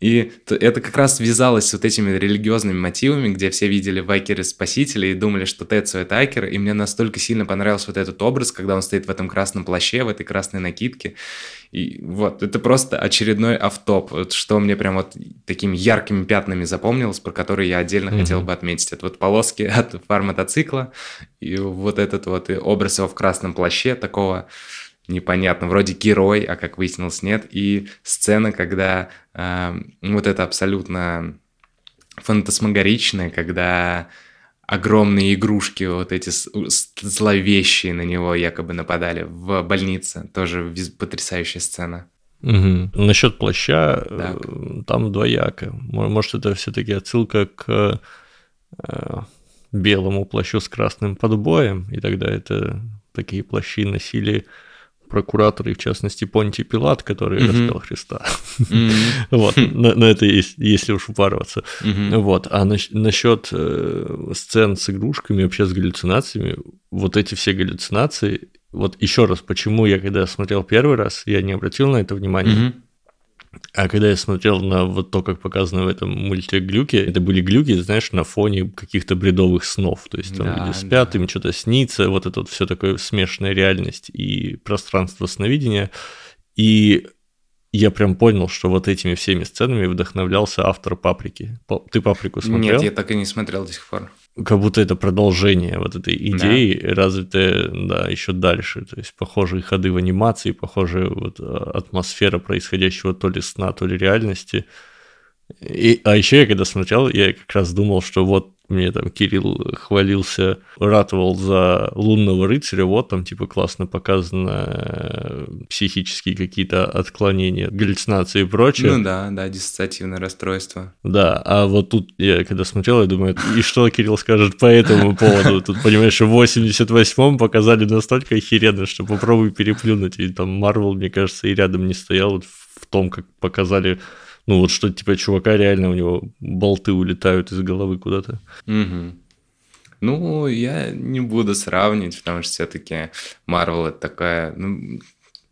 И это как раз связалось с вот этими религиозными мотивами, где все видели в Акере спасителя и думали, что Тецу это Акер, и мне настолько сильно понравился вот этот образ, когда он стоит в этом красном плаще, в этой красной накидке, и вот, это просто очередной автоп, вот, что мне прям вот такими яркими пятнами запомнилось, про которые я отдельно mm-hmm. хотел бы отметить. Это вот полоски от фар мотоцикла, и вот этот вот образ его в красном плаще, такого непонятно, вроде герой, а как выяснилось, нет. И сцена, когда э, вот это абсолютно фантасмагоричное, когда огромные игрушки, вот эти зловещие на него якобы нападали в больнице. Тоже потрясающая сцена. Угу. Насчет плаща, так. Э, там двояко. Может, это все-таки отсылка к э, белому плащу с красным подбоем, и тогда это такие плащи носили прокураторы, в частности, Понтий Пилат, который mm-hmm. распял Христа. Mm-hmm. *laughs* вот, на, на это есть, если уж упарываться. Mm-hmm. Вот, а на, насчет э, сцен с игрушками, вообще с галлюцинациями, вот эти все галлюцинации, вот еще раз, почему я когда смотрел первый раз, я не обратил на это внимания, mm-hmm. А когда я смотрел на вот то, как показано в этом мульте глюки, это были глюки, знаешь, на фоне каких-то бредовых снов. То есть там да, люди спят, да. им что-то снится, вот это вот все такое смешанная реальность и пространство сновидения. И я прям понял, что вот этими всеми сценами вдохновлялся автор «Паприки». Ты «Паприку» смотрел? Нет, я так и не смотрел до сих пор как будто это продолжение вот этой идеи, да. развитое, да, еще дальше. То есть похожие ходы в анимации, похожая вот а, атмосфера происходящего то ли сна, то ли реальности. И, а еще я когда смотрел, я как раз думал, что вот мне там Кирилл хвалился, ратовал за лунного рыцаря, вот там типа классно показано э, психические какие-то отклонения, галлюцинации и прочее. Ну да, да, диссоциативное расстройство. Да, а вот тут я когда смотрел, я думаю, и что Кирилл скажет по этому поводу? Тут, понимаешь, в 88-м показали настолько охеренно, что попробуй переплюнуть. И там Марвел, мне кажется, и рядом не стоял в том, как показали ну, вот что, типа, чувака реально у него болты улетают из головы куда-то. Угу. Ну, я не буду сравнивать, потому что все-таки Марвел это такая, ну,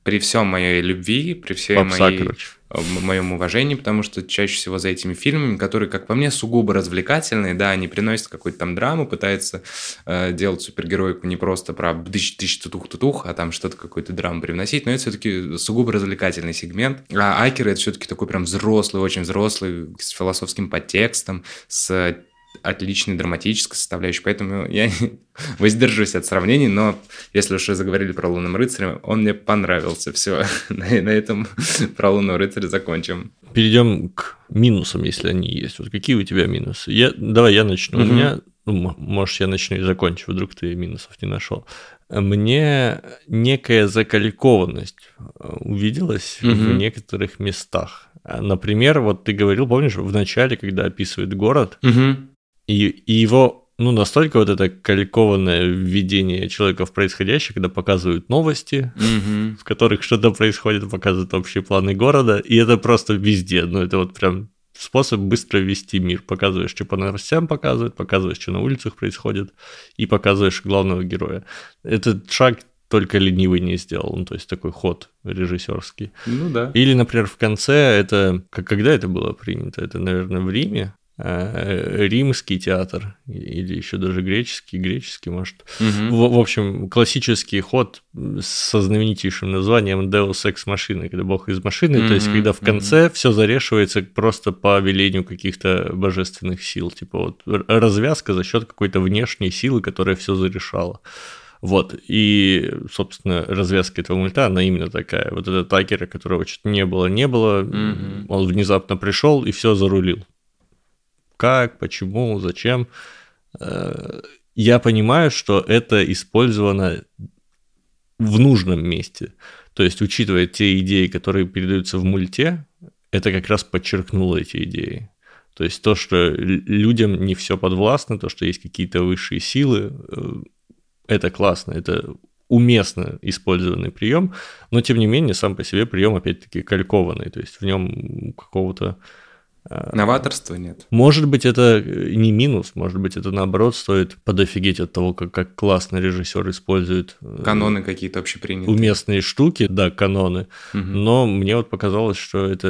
при всем моей любви, при всей Попса, моей, короче. Э, моем уважении, потому что чаще всего за этими фильмами, которые, как по мне, сугубо развлекательные, да, они приносят какую-то там драму, пытаются э, делать супергероику не просто про тысяч тысяч тутух тутух, а там что-то какую-то драму привносить, но это все-таки сугубо развлекательный сегмент. А Акеры это все-таки такой прям взрослый, очень взрослый, с философским подтекстом, с отличной драматической составляющей, поэтому я *laughs* воздержусь от сравнений, но если уж заговорили про Лунным рыцарем, он мне понравился. Все, *laughs* на, на этом *laughs* про Лунного рыцаря закончим. Перейдем к минусам, если они есть. Вот какие у тебя минусы? Я, давай я начну. Угу. У меня, ну, может, я начну и закончу, вдруг ты минусов не нашел. Мне некая закалькованность э, увиделась угу. в некоторых местах. Например, вот ты говорил, помнишь, в начале, когда описывает город, угу и, и его ну, настолько вот это калькованное введение человека в происходящее, когда показывают новости, Мгм. в которых что-то происходит, показывают общие планы города, и это просто везде. Ну, это вот прям способ быстро ввести мир. Показываешь, что по новостям показывают, показываешь, что на улицах происходит, и показываешь главного героя. Этот шаг только ленивый не сделал, ну, то есть такой ход режиссерский. Ну да. Или, например, в конце это... как- Когда это было принято? Это, наверное, в Риме. Э, Римский театр, или еще даже греческий, греческий, может. Мгм. В, в общем, классический ход со знаменитейшим названием Deus Ex Machina, когда бог из машины, то есть когда в конце все зарешивается просто по велению каких-то божественных сил, типа вот развязка за счет какой-то внешней силы, которая все зарешала. Вот, и, собственно, развязка этого мульта, она именно такая. Вот этот Такера, которого что-то не было, не было, Мгм. он внезапно пришел и все зарулил. Как, почему, зачем? Э, Я понимаю, что это использовано в нужном месте. То есть, учитывая те идеи, которые передаются в мульте, это как раз подчеркнуло эти идеи. То есть то, что людям не все подвластно, то, что есть какие-то высшие силы, э, это классно, это уместно использованный прием, но тем не менее сам по себе прием опять-таки калькованный, то есть в нем какого-то Новаторства нет. может быть, это не минус, может быть, это наоборот стоит подофигеть от того, как, как классно режиссер использует э, Каноны какие-то общепринятые. уместные штуки, да, каноны. Мгм. Но мне вот показалось, что это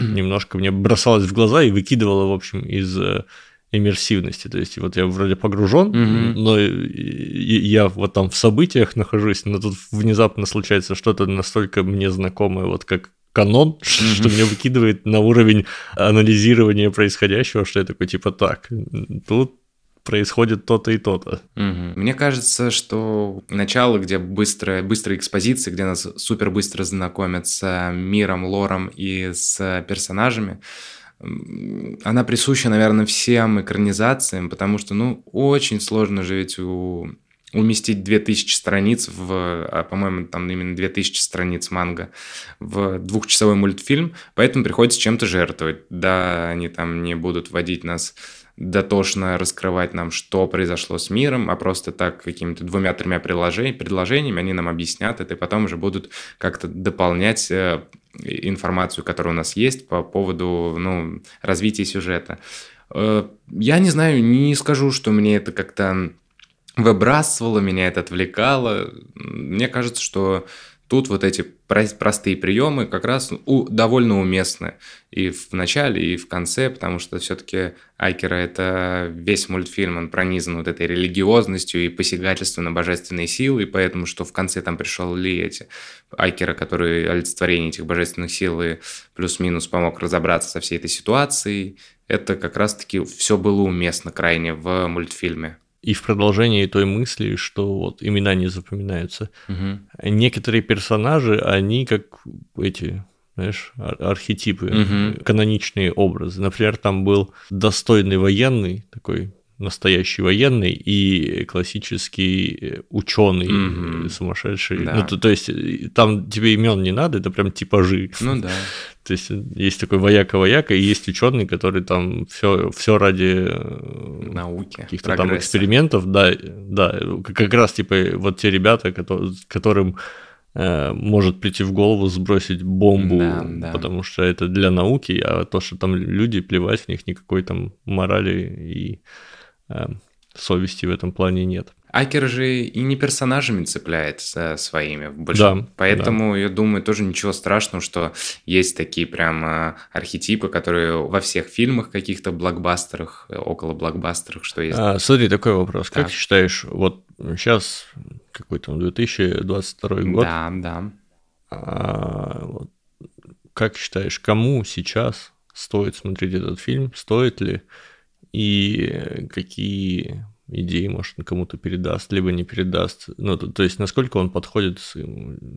немножко мне бросалось в глаза и выкидывало, в общем, из э, иммерсивности. То есть вот я вроде погружен, Мгм. но я вот там в событиях нахожусь, но тут внезапно случается что-то настолько мне знакомое, вот как канон, что меня выкидывает на уровень анализирования происходящего, что я такой типа так, тут происходит то-то и то-то. Мне кажется, что начало, где быстрая, быстрая экспозиция, где нас супер быстро знакомят с миром, лором и с персонажами, м, она присуща, наверное, всем экранизациям, потому что, ну, очень сложно ведь у- уместить 2000 страниц в, а, по-моему, там именно 2000 страниц манга в двухчасовой мультфильм, поэтому приходится чем-то жертвовать. Да, они там не будут вводить нас дотошно раскрывать нам, что произошло с миром, а просто так какими-то двумя-тремя предложениями они нам объяснят это, и потом уже будут как-то дополнять э, информацию, которая у нас есть по поводу ну, развития сюжета. Э, Я не знаю, не скажу, что мне это как-то выбрасывало, меня это отвлекало. Мне кажется, что тут вот эти про- простые приемы как раз у- довольно уместны и в начале, и в конце, потому что все-таки Айкера это весь мультфильм, он пронизан вот этой религиозностью и посягательством на божественные силы, и поэтому, что в конце там пришел Ли эти Айкера, который олицетворение этих божественных сил и плюс-минус помог разобраться со всей этой ситуацией, это как раз-таки все было уместно крайне в мультфильме. И в продолжении той мысли, что вот имена не запоминаются. Некоторые персонажи, они как эти, знаешь, ар- архетипы, Мгм. каноничные образы. Например, там был достойный военный, такой настоящий военный и классический ученый Мгм. сумасшедший. Да. Ну, то, то есть э, там тебе имен не надо, это прям типажи. Ну да. *laughs* То есть есть такой вояка-вояка, и есть ученый, который там все, все ради э, Науки. каких-то там прогресса. экспериментов, да, да, как раз типа вот те ребята, кото- которым э, может прийти в голову сбросить бомбу, Да, да. потому что это для науки, а то, что там люди, плевать в них, никакой там морали и э, совести в этом плане нет. Акер же и не персонажами цепляет со своими в большом. Да, Поэтому, я думаю, тоже ничего страшного, что есть такие прям а, архетипы, которые во всех фильмах каких-то блокбастерах, э, около блокбастерах, что есть. А, смотри, такой вопрос. Как Так. считаешь, вот сейчас какой там 2022 год, Да, да. А, вот, как считаешь, кому сейчас стоит смотреть этот фильм? Стоит ли? И какие идеи, может, он кому-то передаст, либо не передаст? Ну, то, то есть, насколько он подходит с-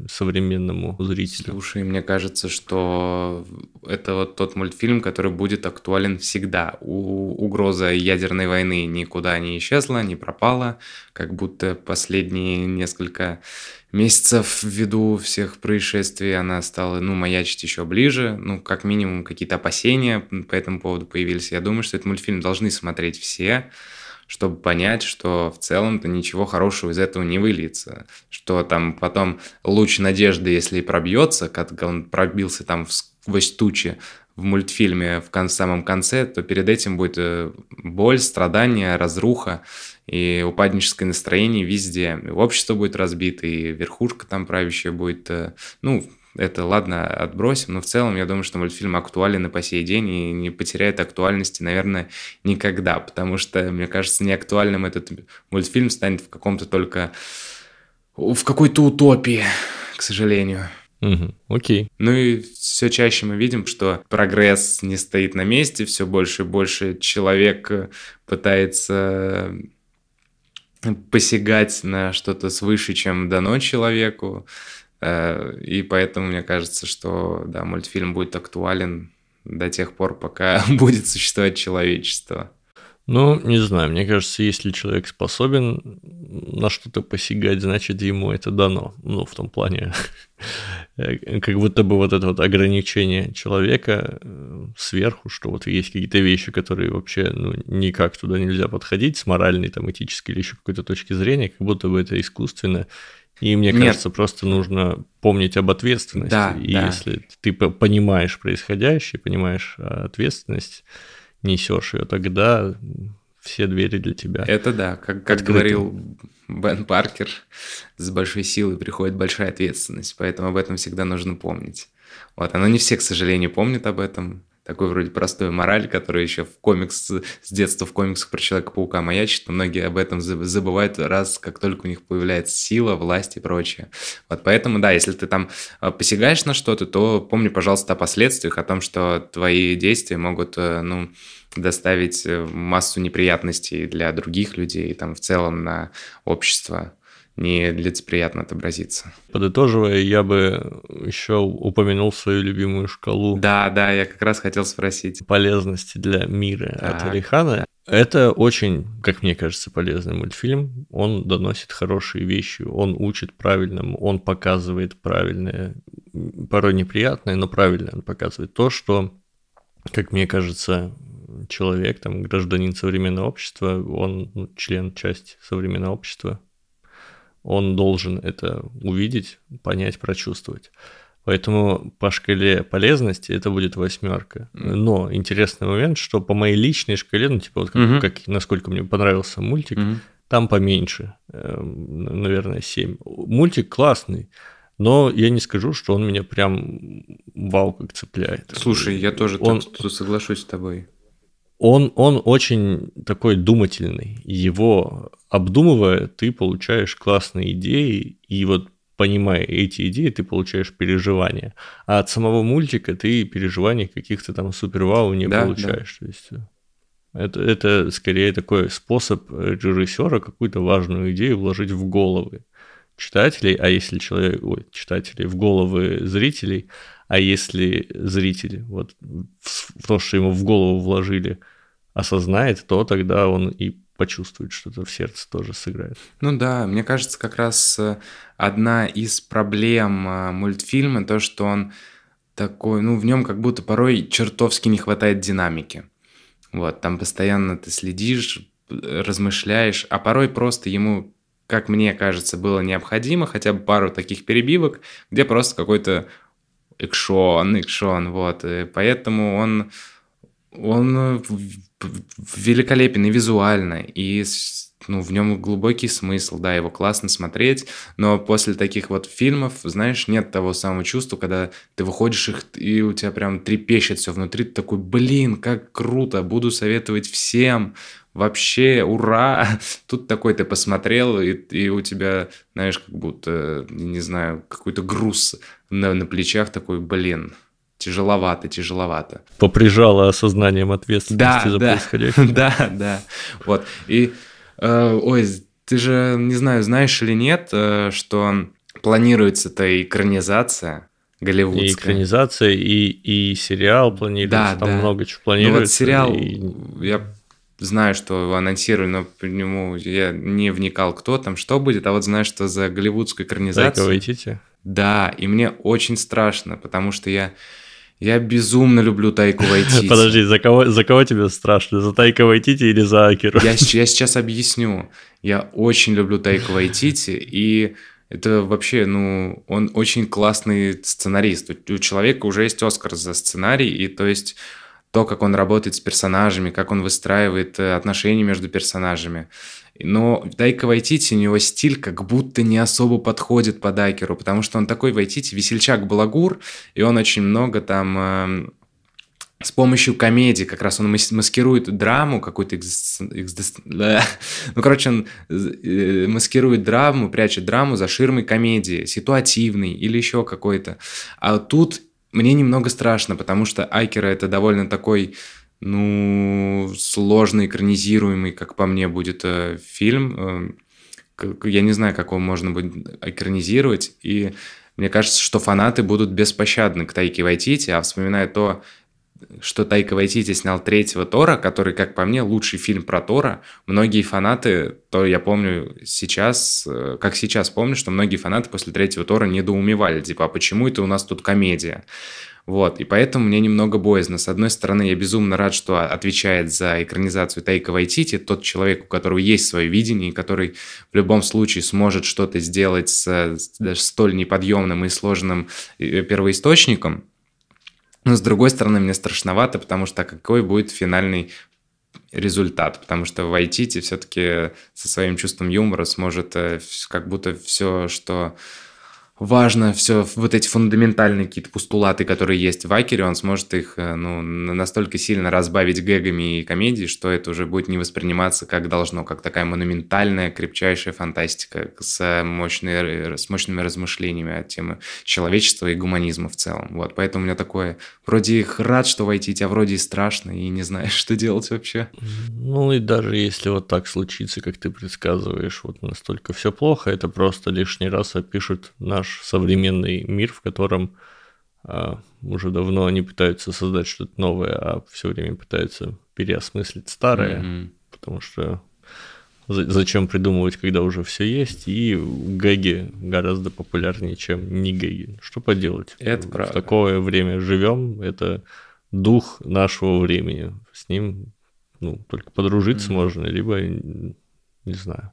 современному зрителю? Слушай, мне кажется, что это вот тот мультфильм, который будет актуален всегда. У- угроза ядерной войны никуда не исчезла, не пропала, как будто последние несколько месяцев ввиду всех происшествий она стала, ну, маячить еще ближе. Ну, как минимум, какие-то опасения по этому поводу появились. Я думаю, что этот мультфильм должны смотреть все, чтобы понять, что в целом-то ничего хорошего из этого не выльется, что там потом луч надежды, если и пробьется, как он пробился там сквозь тучи, в мультфильме в кон- самом конце, то перед этим будет э, боль, страдания, разруха и упадническое настроение везде. И общество будет разбито, и верхушка там правящая будет, э, ну, это ладно, отбросим, но в целом я думаю, что мультфильм актуален и по сей день и не потеряет актуальности, наверное, никогда, потому что, мне кажется, неактуальным этот мультфильм станет в каком-то только... в какой-то утопии, к сожалению. Угу, окей. Ну и все чаще мы видим, что прогресс не стоит на месте, все больше и больше человек пытается посягать на что-то свыше, чем дано человеку. Э, и поэтому мне кажется, что да, мультфильм будет актуален до тех пор, пока *laughs* будет существовать человечество. Ну, не знаю, мне кажется, если человек способен на что-то посягать, значит, ему это дано. Ну, в том плане, *laughs* как будто бы вот это вот ограничение человека э, сверху, что вот есть какие-то вещи, которые вообще ну, никак туда нельзя подходить с моральной, там, этической или еще какой-то точки зрения, как будто бы это искусственно. И мне Нет. кажется, просто нужно помнить об ответственности. Да, и да. если ты понимаешь происходящее, понимаешь а, ответственность, несешь ее, тогда все двери для тебя. Это да, как, как говорил Бен Паркер, с большой силой приходит большая ответственность, поэтому об этом всегда нужно помнить. Вот, оно не все, к сожалению, помнят об этом, такой вроде простой мораль, который еще в комикс, с детства в комиксах про Человека-паука маячит, но многие об этом забывают раз, как только у них появляется сила, власть и прочее. Вот поэтому, да, если ты там а, посягаешь на что-то, то помни, пожалуйста, о последствиях, о том, что твои действия могут, э, ну, доставить э, массу неприятностей для других людей, там, в целом на общество нелицеприятно отобразится. Подытоживая, я бы еще упомянул свою любимую шкалу. Да, да, я как раз хотел спросить. Полезности для мира так, от Алихана. Это очень, как мне кажется, полезный мультфильм. Он доносит хорошие вещи, он учит правильному, он показывает правильное, порой неприятное, но правильное. Он показывает то, что, как мне кажется, человек, там, гражданин современного общества, он ну, член, часть современного общества, он должен это увидеть, понять, прочувствовать. Поэтому по шкале полезности это будет восьмерка. Но интересный момент, что по моей личной шкале, ну, типа, вот как, угу. как насколько мне понравился мультик, угу. там поменьше, эм, наверное, 7. Мультик классный, но я не скажу, что он меня прям вау как цепляет. Слушай, я тоже он... так соглашусь с тобой он, он очень такой думательный. Его обдумывая, ты получаешь классные идеи, и вот понимая эти идеи, ты получаешь переживания. А от самого мультика ты переживаний каких-то там супер-вау не да, получаешь. Да. То есть э, это, это скорее такой способ режиссера какую-то важную идею вложить в головы читателей, а если человек, ой, читателей, в головы зрителей, а если зритель вот то, что ему в голову вложили, осознает, то тогда он и почувствует что-то в сердце тоже сыграет. Ну да, мне кажется, как раз э, одна из проблем э, мультфильма то, что он такой, ну в нем как будто порой чертовски не хватает динамики. Вот, там постоянно ты следишь, размышляешь, а порой просто ему, как мне кажется, было необходимо хотя бы пару таких перебивок, где просто какой-то экшон, экшон, вот. И поэтому он, он великолепен и визуально, и ну, в нем глубокий смысл, да, его классно смотреть, но после таких вот фильмов, знаешь, нет того самого чувства, когда ты выходишь их, и у тебя прям трепещет все внутри, ты такой, блин, как круто, буду советовать всем, вообще, ура! *laughs* Тут такой ты посмотрел, и, и у тебя, знаешь, как будто, не знаю, какой-то груз на, на плечах такой, блин, тяжеловато, тяжеловато. Поприжало осознанием ответственности да, за да, происходящее. *laughs* Да, да, вот. И, э, ой, ты же, не знаю, знаешь или нет, э, что планируется-то экранизация голливудская. И экранизация, и, и сериал планируется, да, там да. много чего планируется. Ну вот сериал, и... я знаю, что его анонсировали, но по нему я не вникал, кто там, что будет, а вот знаю, что за голливудскую экранизацию... Тайка Вайтити? Да, и мне очень страшно, потому что я Я безумно люблю Тайку Вайтити. *laughs* Подожди, за кого, за кого тебе страшно? За Тайка Вайтити или за Акеру? Я, я сейчас объясню. Я очень люблю Тайку Вайтити, и это вообще, ну, он очень классный сценарист. У, у человека уже есть Оскар за сценарий, и то есть то, как он работает с персонажами, как он выстраивает э, отношения между персонажами. Но Дайка Вайтити, у него стиль как будто не особо подходит по Дайкеру, потому что он такой Вайтити, весельчак-балагур, и он очень много там э, с помощью комедии, как раз он маскирует драму, какую-то ну, короче, он э, маскирует драму, прячет драму за ширмой комедии, ситуативной или еще какой-то. А тут мне немного страшно, потому что Айкера это довольно такой, ну, сложно экранизируемый, как по мне, будет э, фильм. Э, я не знаю, как его можно будет экранизировать, и мне кажется, что фанаты будут беспощадны к Тайке Вайтити, а вспоминая то, что Тайка Вайтити снял третьего Тора, который, как по мне, лучший фильм про Тора. Многие фанаты, то я помню сейчас, э, как сейчас помню, что многие фанаты после третьего Тора недоумевали, типа, а почему это у нас тут комедия? Вот, и поэтому мне немного боязно. С одной стороны, я безумно рад, что отвечает за экранизацию Тайка Вайтити, тот человек, у которого есть свое видение, который в любом случае сможет что-то сделать с даже столь неподъемным и сложным э, первоисточником. Но с другой стороны, мне страшновато, потому что какой будет финальный результат, потому что в IT все-таки со своим чувством юмора сможет э, как будто все, что важно все, вот эти фундаментальные какие-то постулаты, которые есть в Акере, он сможет их э, ну, настолько сильно разбавить гэгами и комедией, что это уже будет не восприниматься как должно, как такая монументальная, крепчайшая фантастика с, мощной, с мощными размышлениями о теме человечества и гуманизма в целом. Вот, поэтому у меня такое, вроде их рад, что войти, а вроде и страшно, и не знаешь, что делать вообще. Ну и даже если вот так случится, как ты предсказываешь, вот настолько все плохо, это просто лишний раз опишут наш наш современный мир, в котором а, уже давно они пытаются создать что-то новое, а все время пытаются переосмыслить старое, mm-hmm. потому что зачем придумывать, когда уже все есть, и гэги гораздо популярнее, чем не гэги. Что поделать? Это в правда. такое время живем, это дух нашего времени. С ним ну, только подружиться mm-hmm. можно, либо не знаю.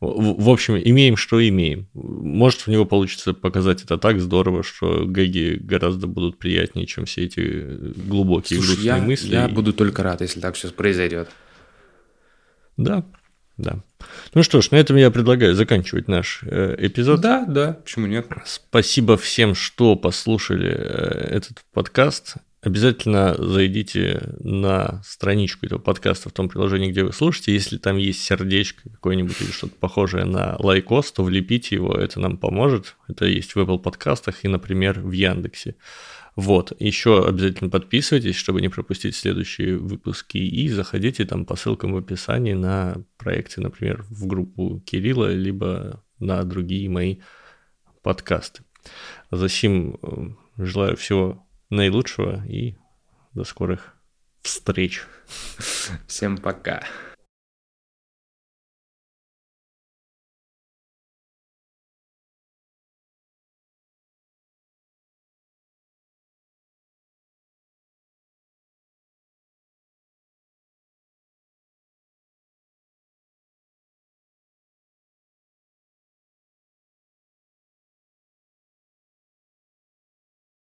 В, в общем, имеем, что имеем. Может, у него получится показать это так здорово, что гэги гораздо будут приятнее, чем все эти глубокие Слушай, грустные я, мысли. Я буду только рад, если так все произойдет. Да, да. Ну что ж, на этом я предлагаю заканчивать наш э, эпизод. Да, да, почему нет? Спасибо всем, что послушали э, этот подкаст. Обязательно зайдите на страничку этого подкаста в том приложении, где вы слушаете. Если там есть сердечко какое-нибудь или что-то похожее на лайкос, то влепите его, это нам поможет. Это есть в Apple подкастах и, например, в Яндексе. Вот, еще обязательно подписывайтесь, чтобы не пропустить следующие выпуски, и заходите там по ссылкам в описании на проекты, например, в группу Кирилла, либо на другие мои подкасты. Засим э, желаю всего наилучшего и до скорых встреч. Всем пока.